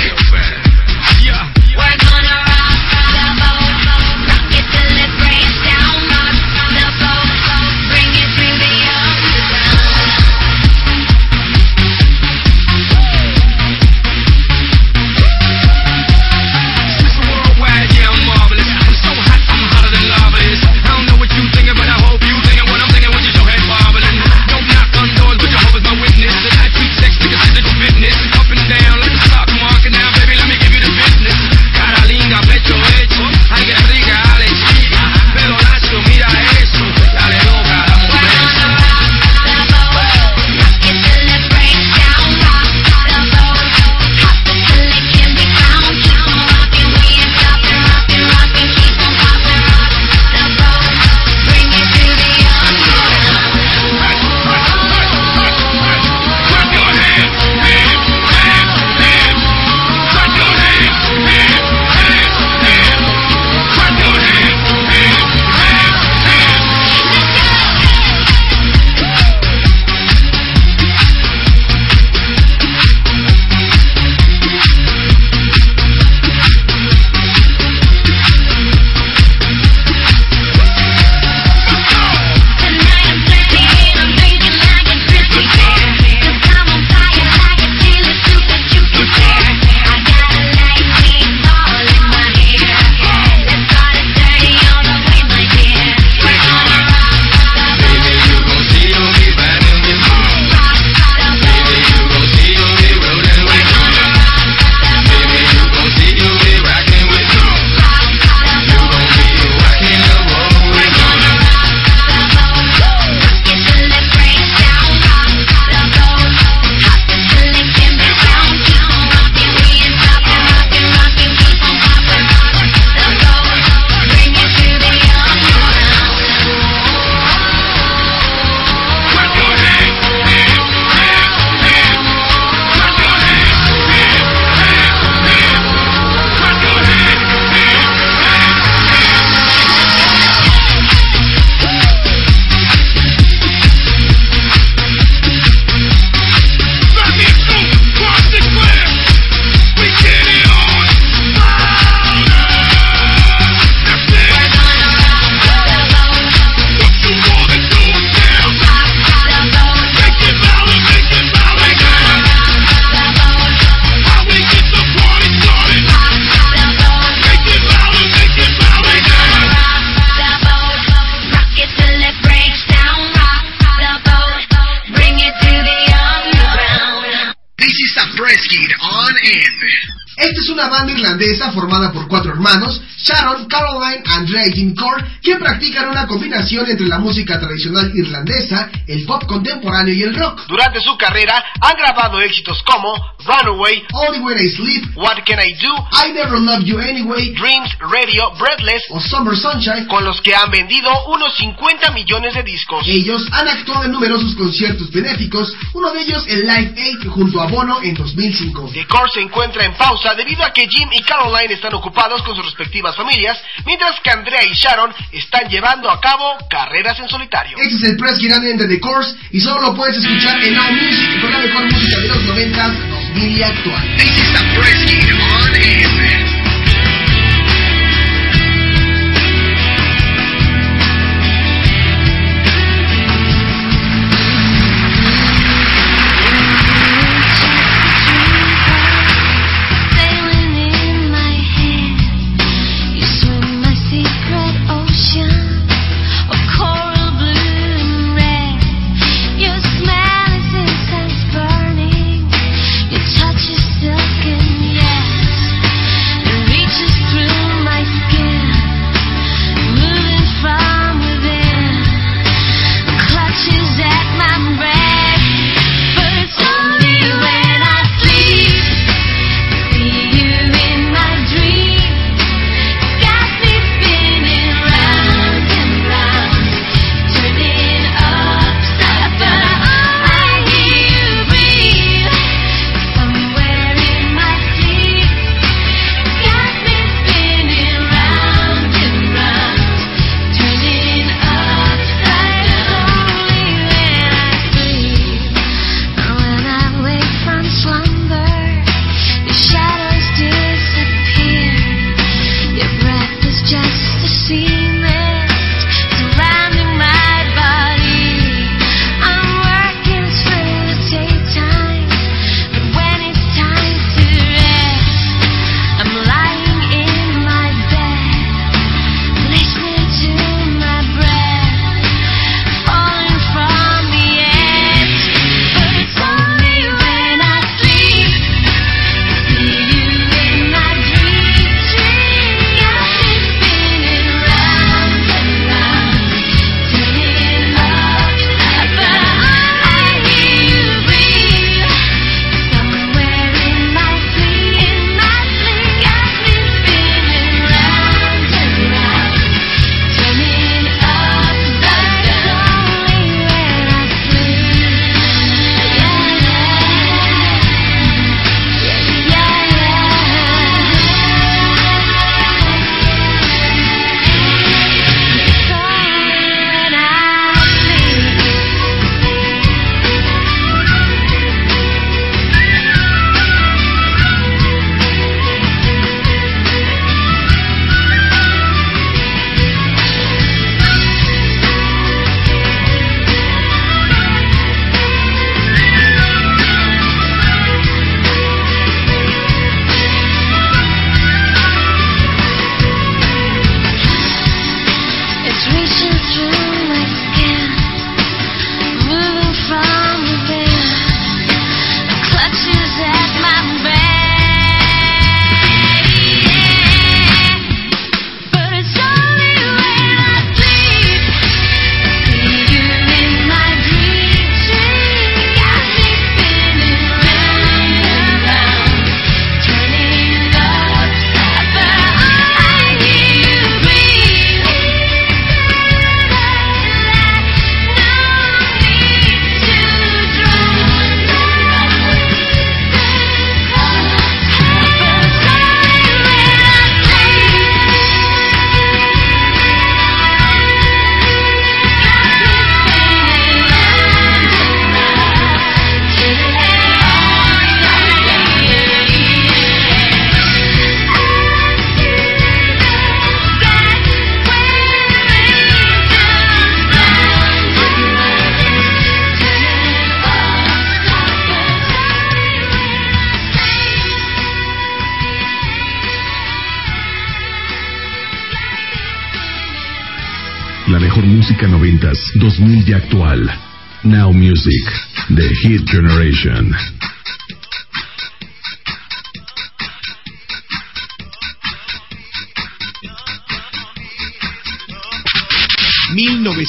Formada por cuatro hermanos, Sharon, Caroline, Andrea y Jim Core, practican una combinación entre la música tradicional irlandesa, el pop contemporáneo y el rock.
Durante su carrera han grabado éxitos como Runaway,
Only When I Sleep,
What Can I Do,
I Never Loved You Anyway,
Dreams, Radio, Breathless
o Summer Sunshine,
con los que han vendido unos 50 millones de discos.
Ellos han actuado en numerosos conciertos benéficos, uno de ellos el Live Aid junto a Bono en 2005.
The Core se encuentra en pausa debido a que Jim y Caroline están ocupados con sus respectivas familias, mientras que Andrea y Sharon están llevando a cabo carreras en solitario.
Este es el press gira de The Course y solo lo puedes escuchar en Now Music con la mejor música de los 90, 2000 y actual.
This is the press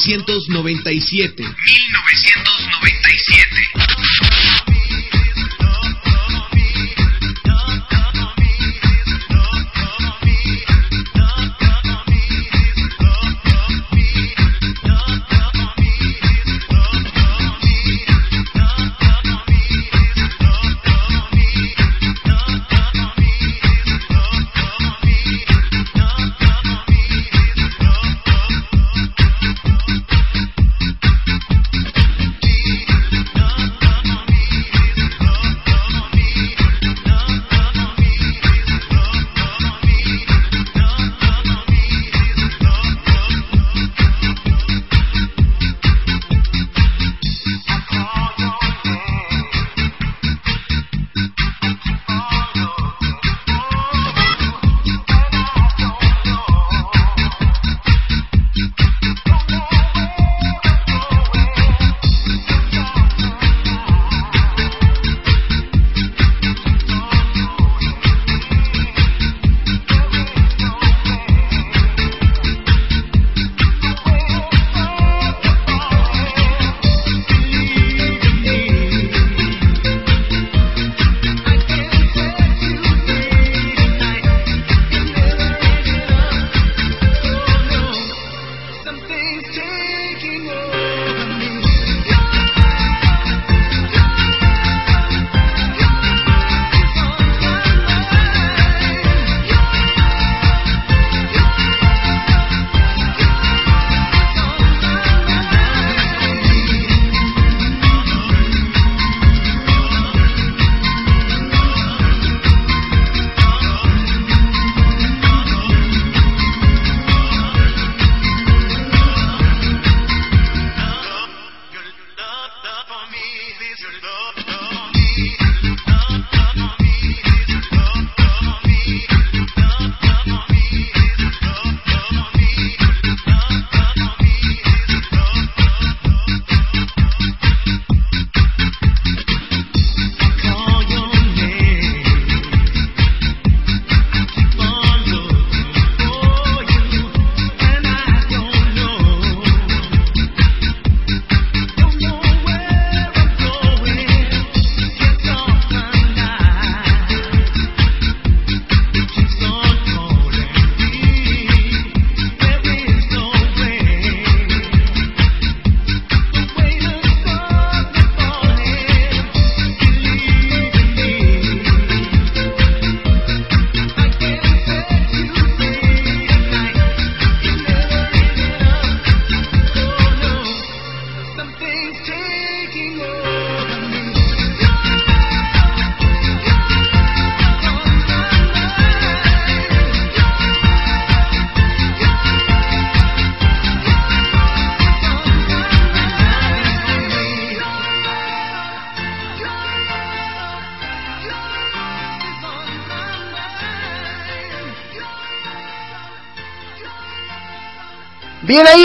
1997.
1997.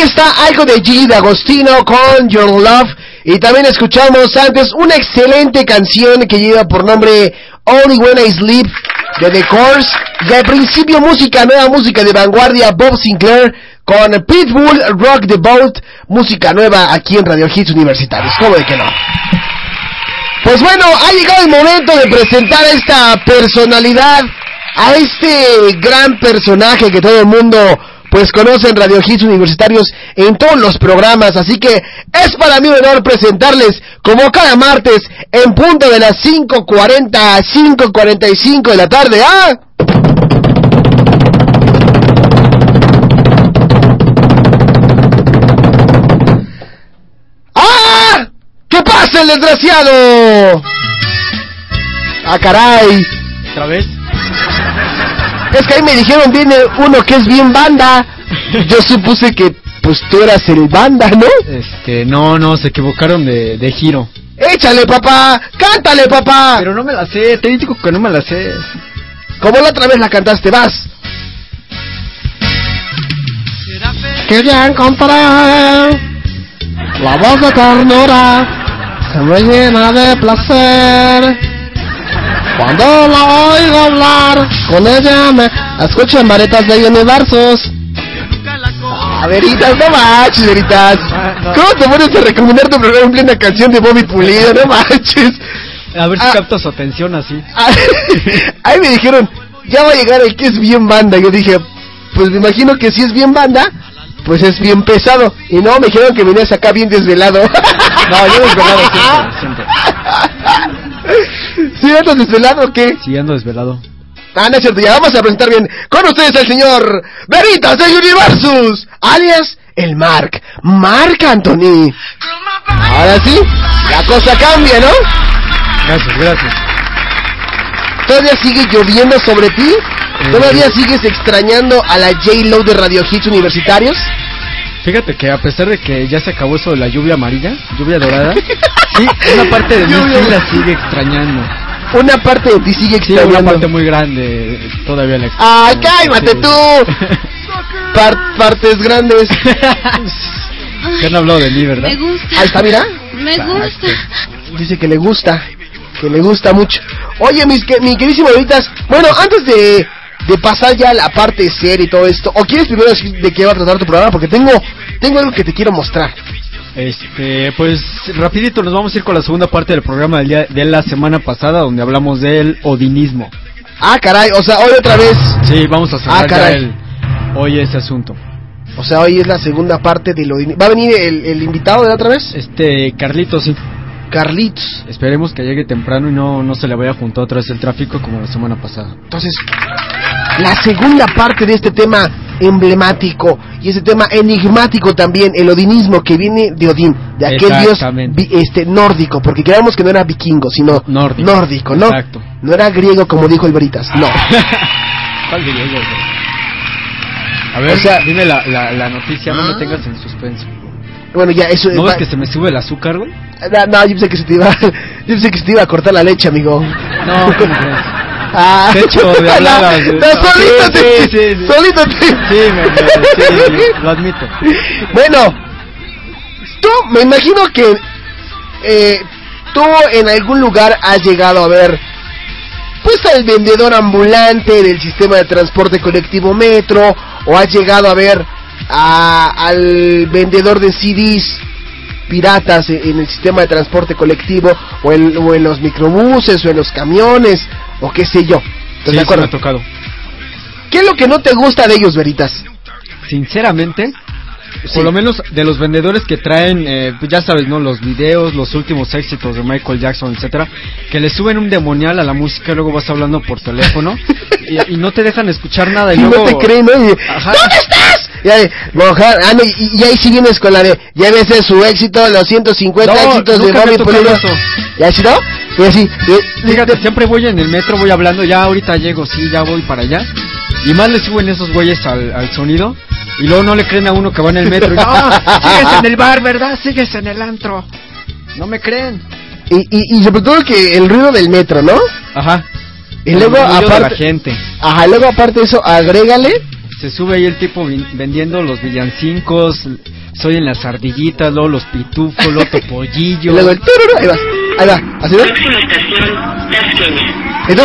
Está algo de G de Agostino con Your Love. Y también escuchamos antes una excelente canción que lleva por nombre Only When I Sleep de The Course. Y al principio música nueva, música de vanguardia, Bob Sinclair con Pitbull Rock the Boat. Música nueva aquí en Radio Hits Universitarios. ¿Cómo de que no? Pues bueno, ha llegado el momento de presentar a esta personalidad, a este gran personaje que todo el mundo pues conocen Radio Hits Universitarios en todos los programas, así que es para mí un honor presentarles como cada martes en punto de las 5.40 a 5.45 de la tarde. ¡Ah! ¿Qué pasa el desgraciado? ¡Ah, caray!
¿Otra vez?
Es que ahí me dijeron viene uno que es bien banda. Yo supuse que pues tú eras el banda, ¿no?
Este, no, no, se equivocaron de, de giro.
Échale, papá, cántale, papá.
Pero no me la sé, te digo que no me la sé.
Como la otra vez la cantaste, vas. Quería encontrar la voz de ternura que me llena de placer. Cuando la oigo hablar, con ella me escucho en varetas de universos. Ah, Veritas, no manches, Veritas. ¿Cómo te pones a recomendar tu programa en plena canción de Bobby Pulido? No manches.
A ver si
Ah.
capto su atención así.
Ahí me dijeron, ya va a llegar el que es bien banda. Yo dije, pues me imagino que si es bien banda, pues es bien pesado. Y no, me dijeron que venías acá bien desvelado.
No, yo desvelado siempre, siempre.
¿Sí andas desvelado o qué?
Sí, ando desvelado.
Ah, no es cierto, ya vamos a presentar bien. Con ustedes el señor Veritas de Universus, alias el Mark, Mark Anthony. Ahora sí, la cosa cambia, ¿no?
Gracias, gracias.
¿Todavía sigue lloviendo sobre ti? ¿Todavía sigues extrañando a la J-Lo de Radio Hits Universitarios?
Fíjate que a pesar de que ya se acabó eso de la lluvia amarilla, lluvia dorada, sí, una parte de mí sí la sigue extrañando.
Una parte de ti sigue
Sí, una
extrañando.
parte muy grande todavía la extraño.
¡Ay, cálmate
Sí.
tú! Par- partes grandes.
Que han hablado de mí, ¿verdad?
Me gusta.
Ahí está, mira.
Me gusta.
Dice que le gusta, que le gusta mucho. Oye, mis, que, mi queridísimo Veritas, bueno, antes de, de pasar ya a la parte seria y todo esto, ¿o quieres primero decir de qué va a tratar tu programa? Porque tengo, tengo algo que te quiero mostrar.
Este, pues rapidito nos vamos a ir con la segunda parte del programa del día, de la semana pasada donde hablamos del odinismo.
Ah, caray, o sea, hoy otra vez.
Sí, vamos a cerrar
Ah, caray.
el- hoy ese asunto.
O sea, hoy es la segunda parte de lo... ¿Va a venir el, el invitado de otra vez?
Este, Carlitos, sí.
Carlitos.
Esperemos que llegue temprano y no, no se le vaya a juntar otra vez el tráfico como la semana pasada.
Entonces, la segunda parte de este tema emblemático y ese tema enigmático también, el odinismo que viene de Odín, de aquel dios este nórdico, porque creamos que no era vikingo, sino
Nórdico.
¿no?
Exacto.
No era griego como dijo el Veritas, no.
¿Cuál güey? A ver,
O sea-
dime la, la, la noticia, no me
Ah.
tengas en suspenso.
Bueno, ya eso
¿No ves que se me sube el azúcar, güey?
No, no, yo pensé que se te iba, yo pensé que se te iba a cortar la leche, amigo.
No, ¿cómo crees?
Ah, no,
de-
no, solito
sí,
te,
sí, sí,
solito te.
Sí, me, me- sí, lo admito.
Bueno, tú me imagino que eh, tú en algún lugar has llegado a ver pues al vendedor ambulante del sistema de transporte colectivo metro o has llegado a ver a- al vendedor de CDs piratas en en el sistema de transporte colectivo o en, o en los microbuses o en los camiones o qué sé yo. ¿Estás
Sí,
de
sí
acuerdo?
me ha tocado.
¿Qué es lo que no te gusta de ellos, Veritas?
Sinceramente, por lo menos de los vendedores que traen, eh, pues ya sabes, ¿no? Los videos, los últimos éxitos de Michael Jackson, etcétera, que le suben un demonial a la música luego vas hablando por teléfono y, y no te dejan escuchar nada y
Y
luego...
no te creen, ¿no? Y. ¿Dónde estás? Y ahí, mojar, ah, no, y, ahí sí vienes con la de, llévese su éxito, los 150
No,
éxitos de Bobby
ha tocado
Pulido.
eso.
¿Y así
Fíjate, siempre voy en el metro, voy hablando, ya ahorita llego, sí, ya voy para allá. Y más le suben esos güeyes al, al sonido. Y luego no le creen a uno que va en el metro. Y, no, sigues en el bar, ¿verdad? Sigues en el antro. No me creen.
y, y, y sobre todo que el ruido del metro, ¿no?
Ajá.
Y luego aparte,
la gente.
ajá, luego aparte de eso, agrégale,
Se sube ahí el tipo vendiendo los villancicos. Soy en las ardillitas, luego los pitufos, luego topollillo.
luego el tururu, ahí va, ahí va, así va. ¿Y tú?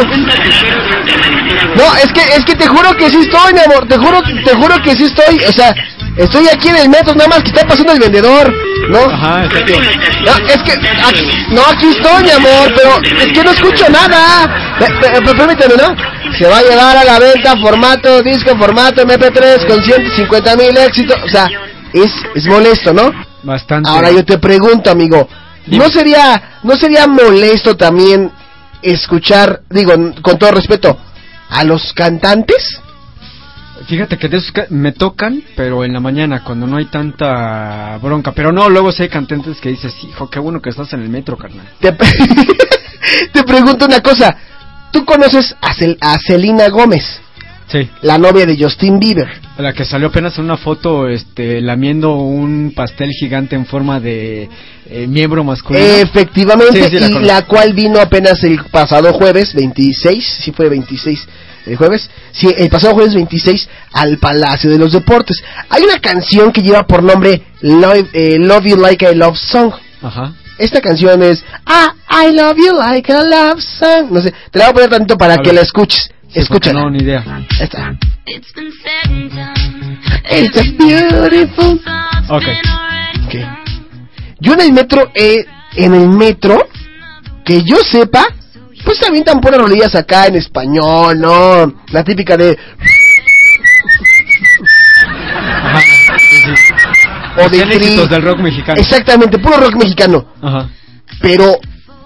No, es que, es que te juro que sí estoy, mi amor, te juro, te juro que sí estoy, o sea, estoy aquí en el metro, nada más que está pasando el vendedor, ¿no?
Ajá, exacto.
No, es que, aquí, no, aquí estoy, mi amor, pero es que no escucho nada. Pe- pe- pe- Permíteme, ¿no? Se va a llevar a la venta formato, disco, formato MP3 con 150 mil éxitos, o sea, es, es molesto, ¿no?
Bastante.
Ahora yo te pregunto, amigo, ¿no sería, no sería molesto también escuchar, digo, con todo respeto, a los cantantes?
Fíjate que de esos ca- me tocan, pero en la mañana, cuando no hay tanta bronca. Pero no, luego sí hay cantantes que dices, hijo, qué bueno que estás en el metro, carnal.
Te, te pregunto una cosa, ¿tú conoces a, Cel- a Selena Gómez,
Sí.
la novia de Justin Bieber?
La que salió apenas en una foto, este, lamiendo un pastel gigante en forma de eh, miembro masculino.
Efectivamente,
Sí, sí, la
y la cual vino apenas el pasado jueves 26, sí fue 26 el jueves, sí, el pasado jueves 26 al Palacio de los Deportes. Hay una canción que lleva por nombre Love, eh, Love You Like a Love Song.
Ajá.
Esta canción es Ah, I Love You Like a Love Song. No sé, te la voy a poner tanto para
A
que
ver.
la escuches.
Sí,
Escúchala.
No, ni idea.
Esta.
It's been.
It's just beautiful.
Ok.
Ok. Yo en el metro, eh, en el metro, que yo sepa, pues también tan puras rolillas acá en español, ¿no? La típica de... O de
éxitos del rock mexicano.
Exactamente, puro rock mexicano.
Ajá.
Pero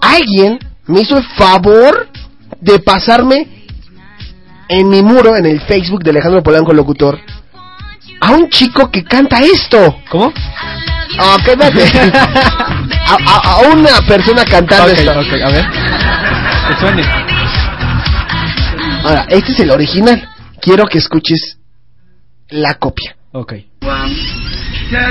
alguien me hizo el favor de pasarme en mi muro, en el Facebook de Alejandro Polanco Locutor, a un chico que canta esto.
¿Cómo?
Ah, cállate. a, a- a una persona cantando
Ok,
esto.
ok, a ver. Suene.
Ahora, este es el original. Quiero que escuches la copia.
Ok.
La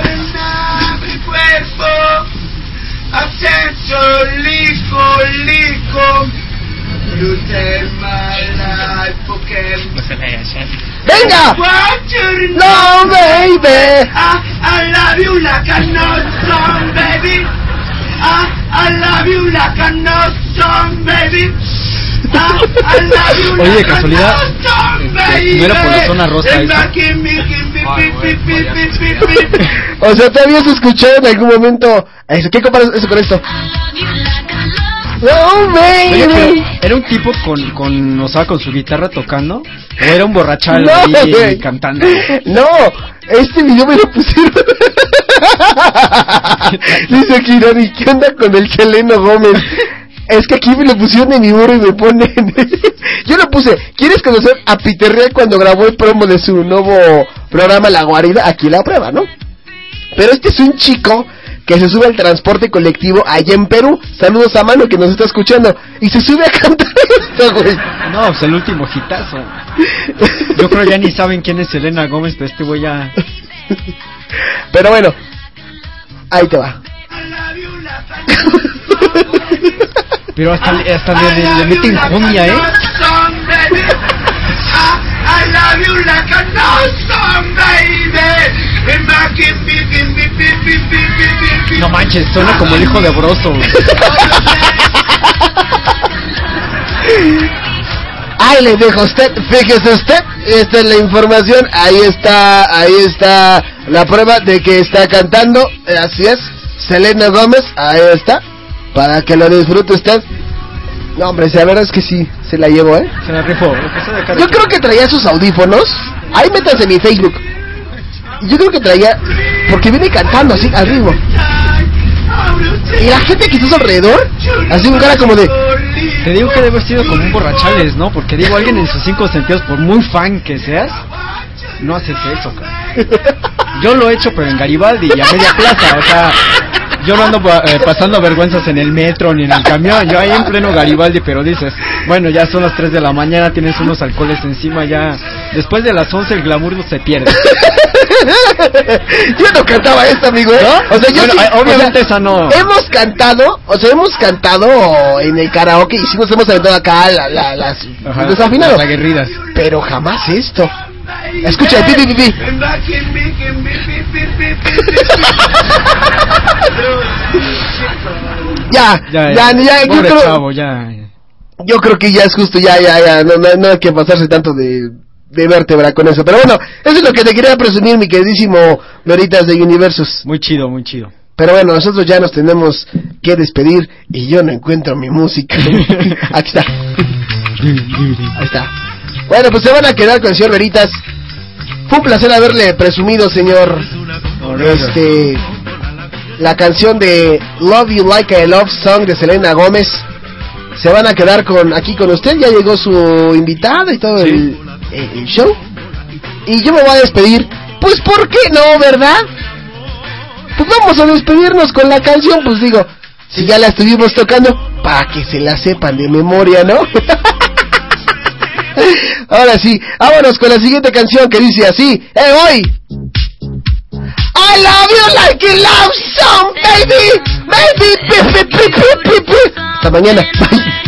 de mi cuerpo. Lico, lico. You take my life, Pokémon.
¡Venga! No, baby.
I, I love you like a no song, baby. I, I love you like a no song, baby. I, I love you
Oye,
like
casualidad,
a no song, baby.
¿no era por la zona rosa.
O sea, ¿te habías escuchado en algún momento eso? ¿Qué comparas eso con esto? No, baby.
¿era un tipo con, con, o sea, con su guitarra tocando? ¿O era un borrachal
No,
ahí cantando?
No, este video me lo pusieron. Dice Dani, ¿qué onda con el Cheleno Gómez? Es que aquí me lo pusieron en mi muro y me ponen. Yo lo puse. ¿Quieres conocer a Peter Real cuando grabó el promo de su nuevo programa La Guarida? Aquí la prueba, ¿no? Pero este es un chico que se sube al transporte colectivo allá en Perú. Saludos a Mano que nos está escuchando. Y se sube a cantar esto, güey.
No, pues el último hitazo. Yo creo ya ni saben quién es Elena Gómez, pero este güey ya...
Pero bueno, ahí te va.
Pero hasta, hasta le, le, le meten cumbia, ¿eh?
I, love you like a no song, baby.
No manches, suena como el hijo de Broso.
Ahí le dejo a usted, fíjese usted, esta es la información, ahí está, ahí está la prueba de que está cantando, eh, así es, Selena Gómez, ahí está, para que lo disfrute usted. No, hombre, la verdad es que sí, se la llevo, ¿eh?
Se la rifó. lo que sea de cara
Yo creo que traía sus audífonos, ahí métanse en mi Facebook. Yo creo que traía, porque viene cantando así, al ritmo. Y la gente que está alrededor, así un cara como de,
Te digo que debe haber sido como un borrachales, ¿no? Porque digo, alguien en sus cinco sentidos, por muy fan que seas, no haces eso, cabrón. Yo lo he hecho, pero en Garibaldi y a media plaza, o sea, yo no ando eh, pasando vergüenzas en el metro ni en el camión, yo ahí en pleno Garibaldi, pero dices, bueno, ya son las 3 de la mañana, tienes unos alcoholes encima, ya, después de las 11 el glamour no se pierde.
yo no cantaba esto, amigo, ¿eh?
¿No?
O sea, yo
Bueno,
sí-
obviamente
o sea,
esa no.
Hemos cantado, o sea, hemos cantado en el karaoke y sí nos hemos aventado acá la, la, las
Ajá,
desafinados.
las aguerridas.
Pero jamás esto. Escucha, pi, pi, pi. Ya, ya, ya, ya, yo creo,
chavo, ya.
yo creo que ya es justo, ya, ya, ya, no, no, no hay que pasarse tanto de, de vértebra con eso. Pero bueno, eso es lo que te quería presumir, mi queridísimo Veritas de Universus.
Muy chido, muy chido.
Pero bueno, nosotros ya nos tenemos que despedir y yo no encuentro mi música. Aquí está. Ahí está. Bueno, pues se van a quedar con el señor Veritas. Fue un placer haberle presumido, señor. Este. La canción de Love You Like a Love Song de Selena Gómez. Se van a quedar con aquí con usted. Ya llegó su invitada y todo el, el- el show. Y yo me voy a despedir. Pues, ¿por qué no, verdad? Pues vamos a despedirnos con la canción. Pues digo, si ya la estuvimos tocando, para que se la sepan de memoria, ¿no? Ahora sí, vámonos con la siguiente canción que dice así. ¡Eh, hoy! I love you like a love song, baby! Baby. Hasta mañana. Bye.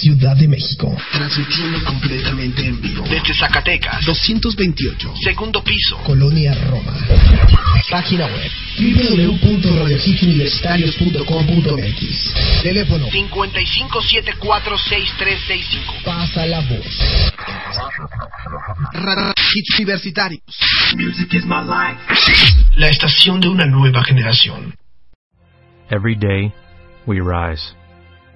Ciudad de México. Transmitiendo completamente en vivo.
Desde Zacatecas.
228.
Segundo piso.
Colonia Roma. Página web www.radiohitsuniversitarios.com.mx Teléfono
55746365.
Pasa la voz.
Radio Hits Universitarios.
Music is my life.
La estación de una nueva generación.
Every day, we rise,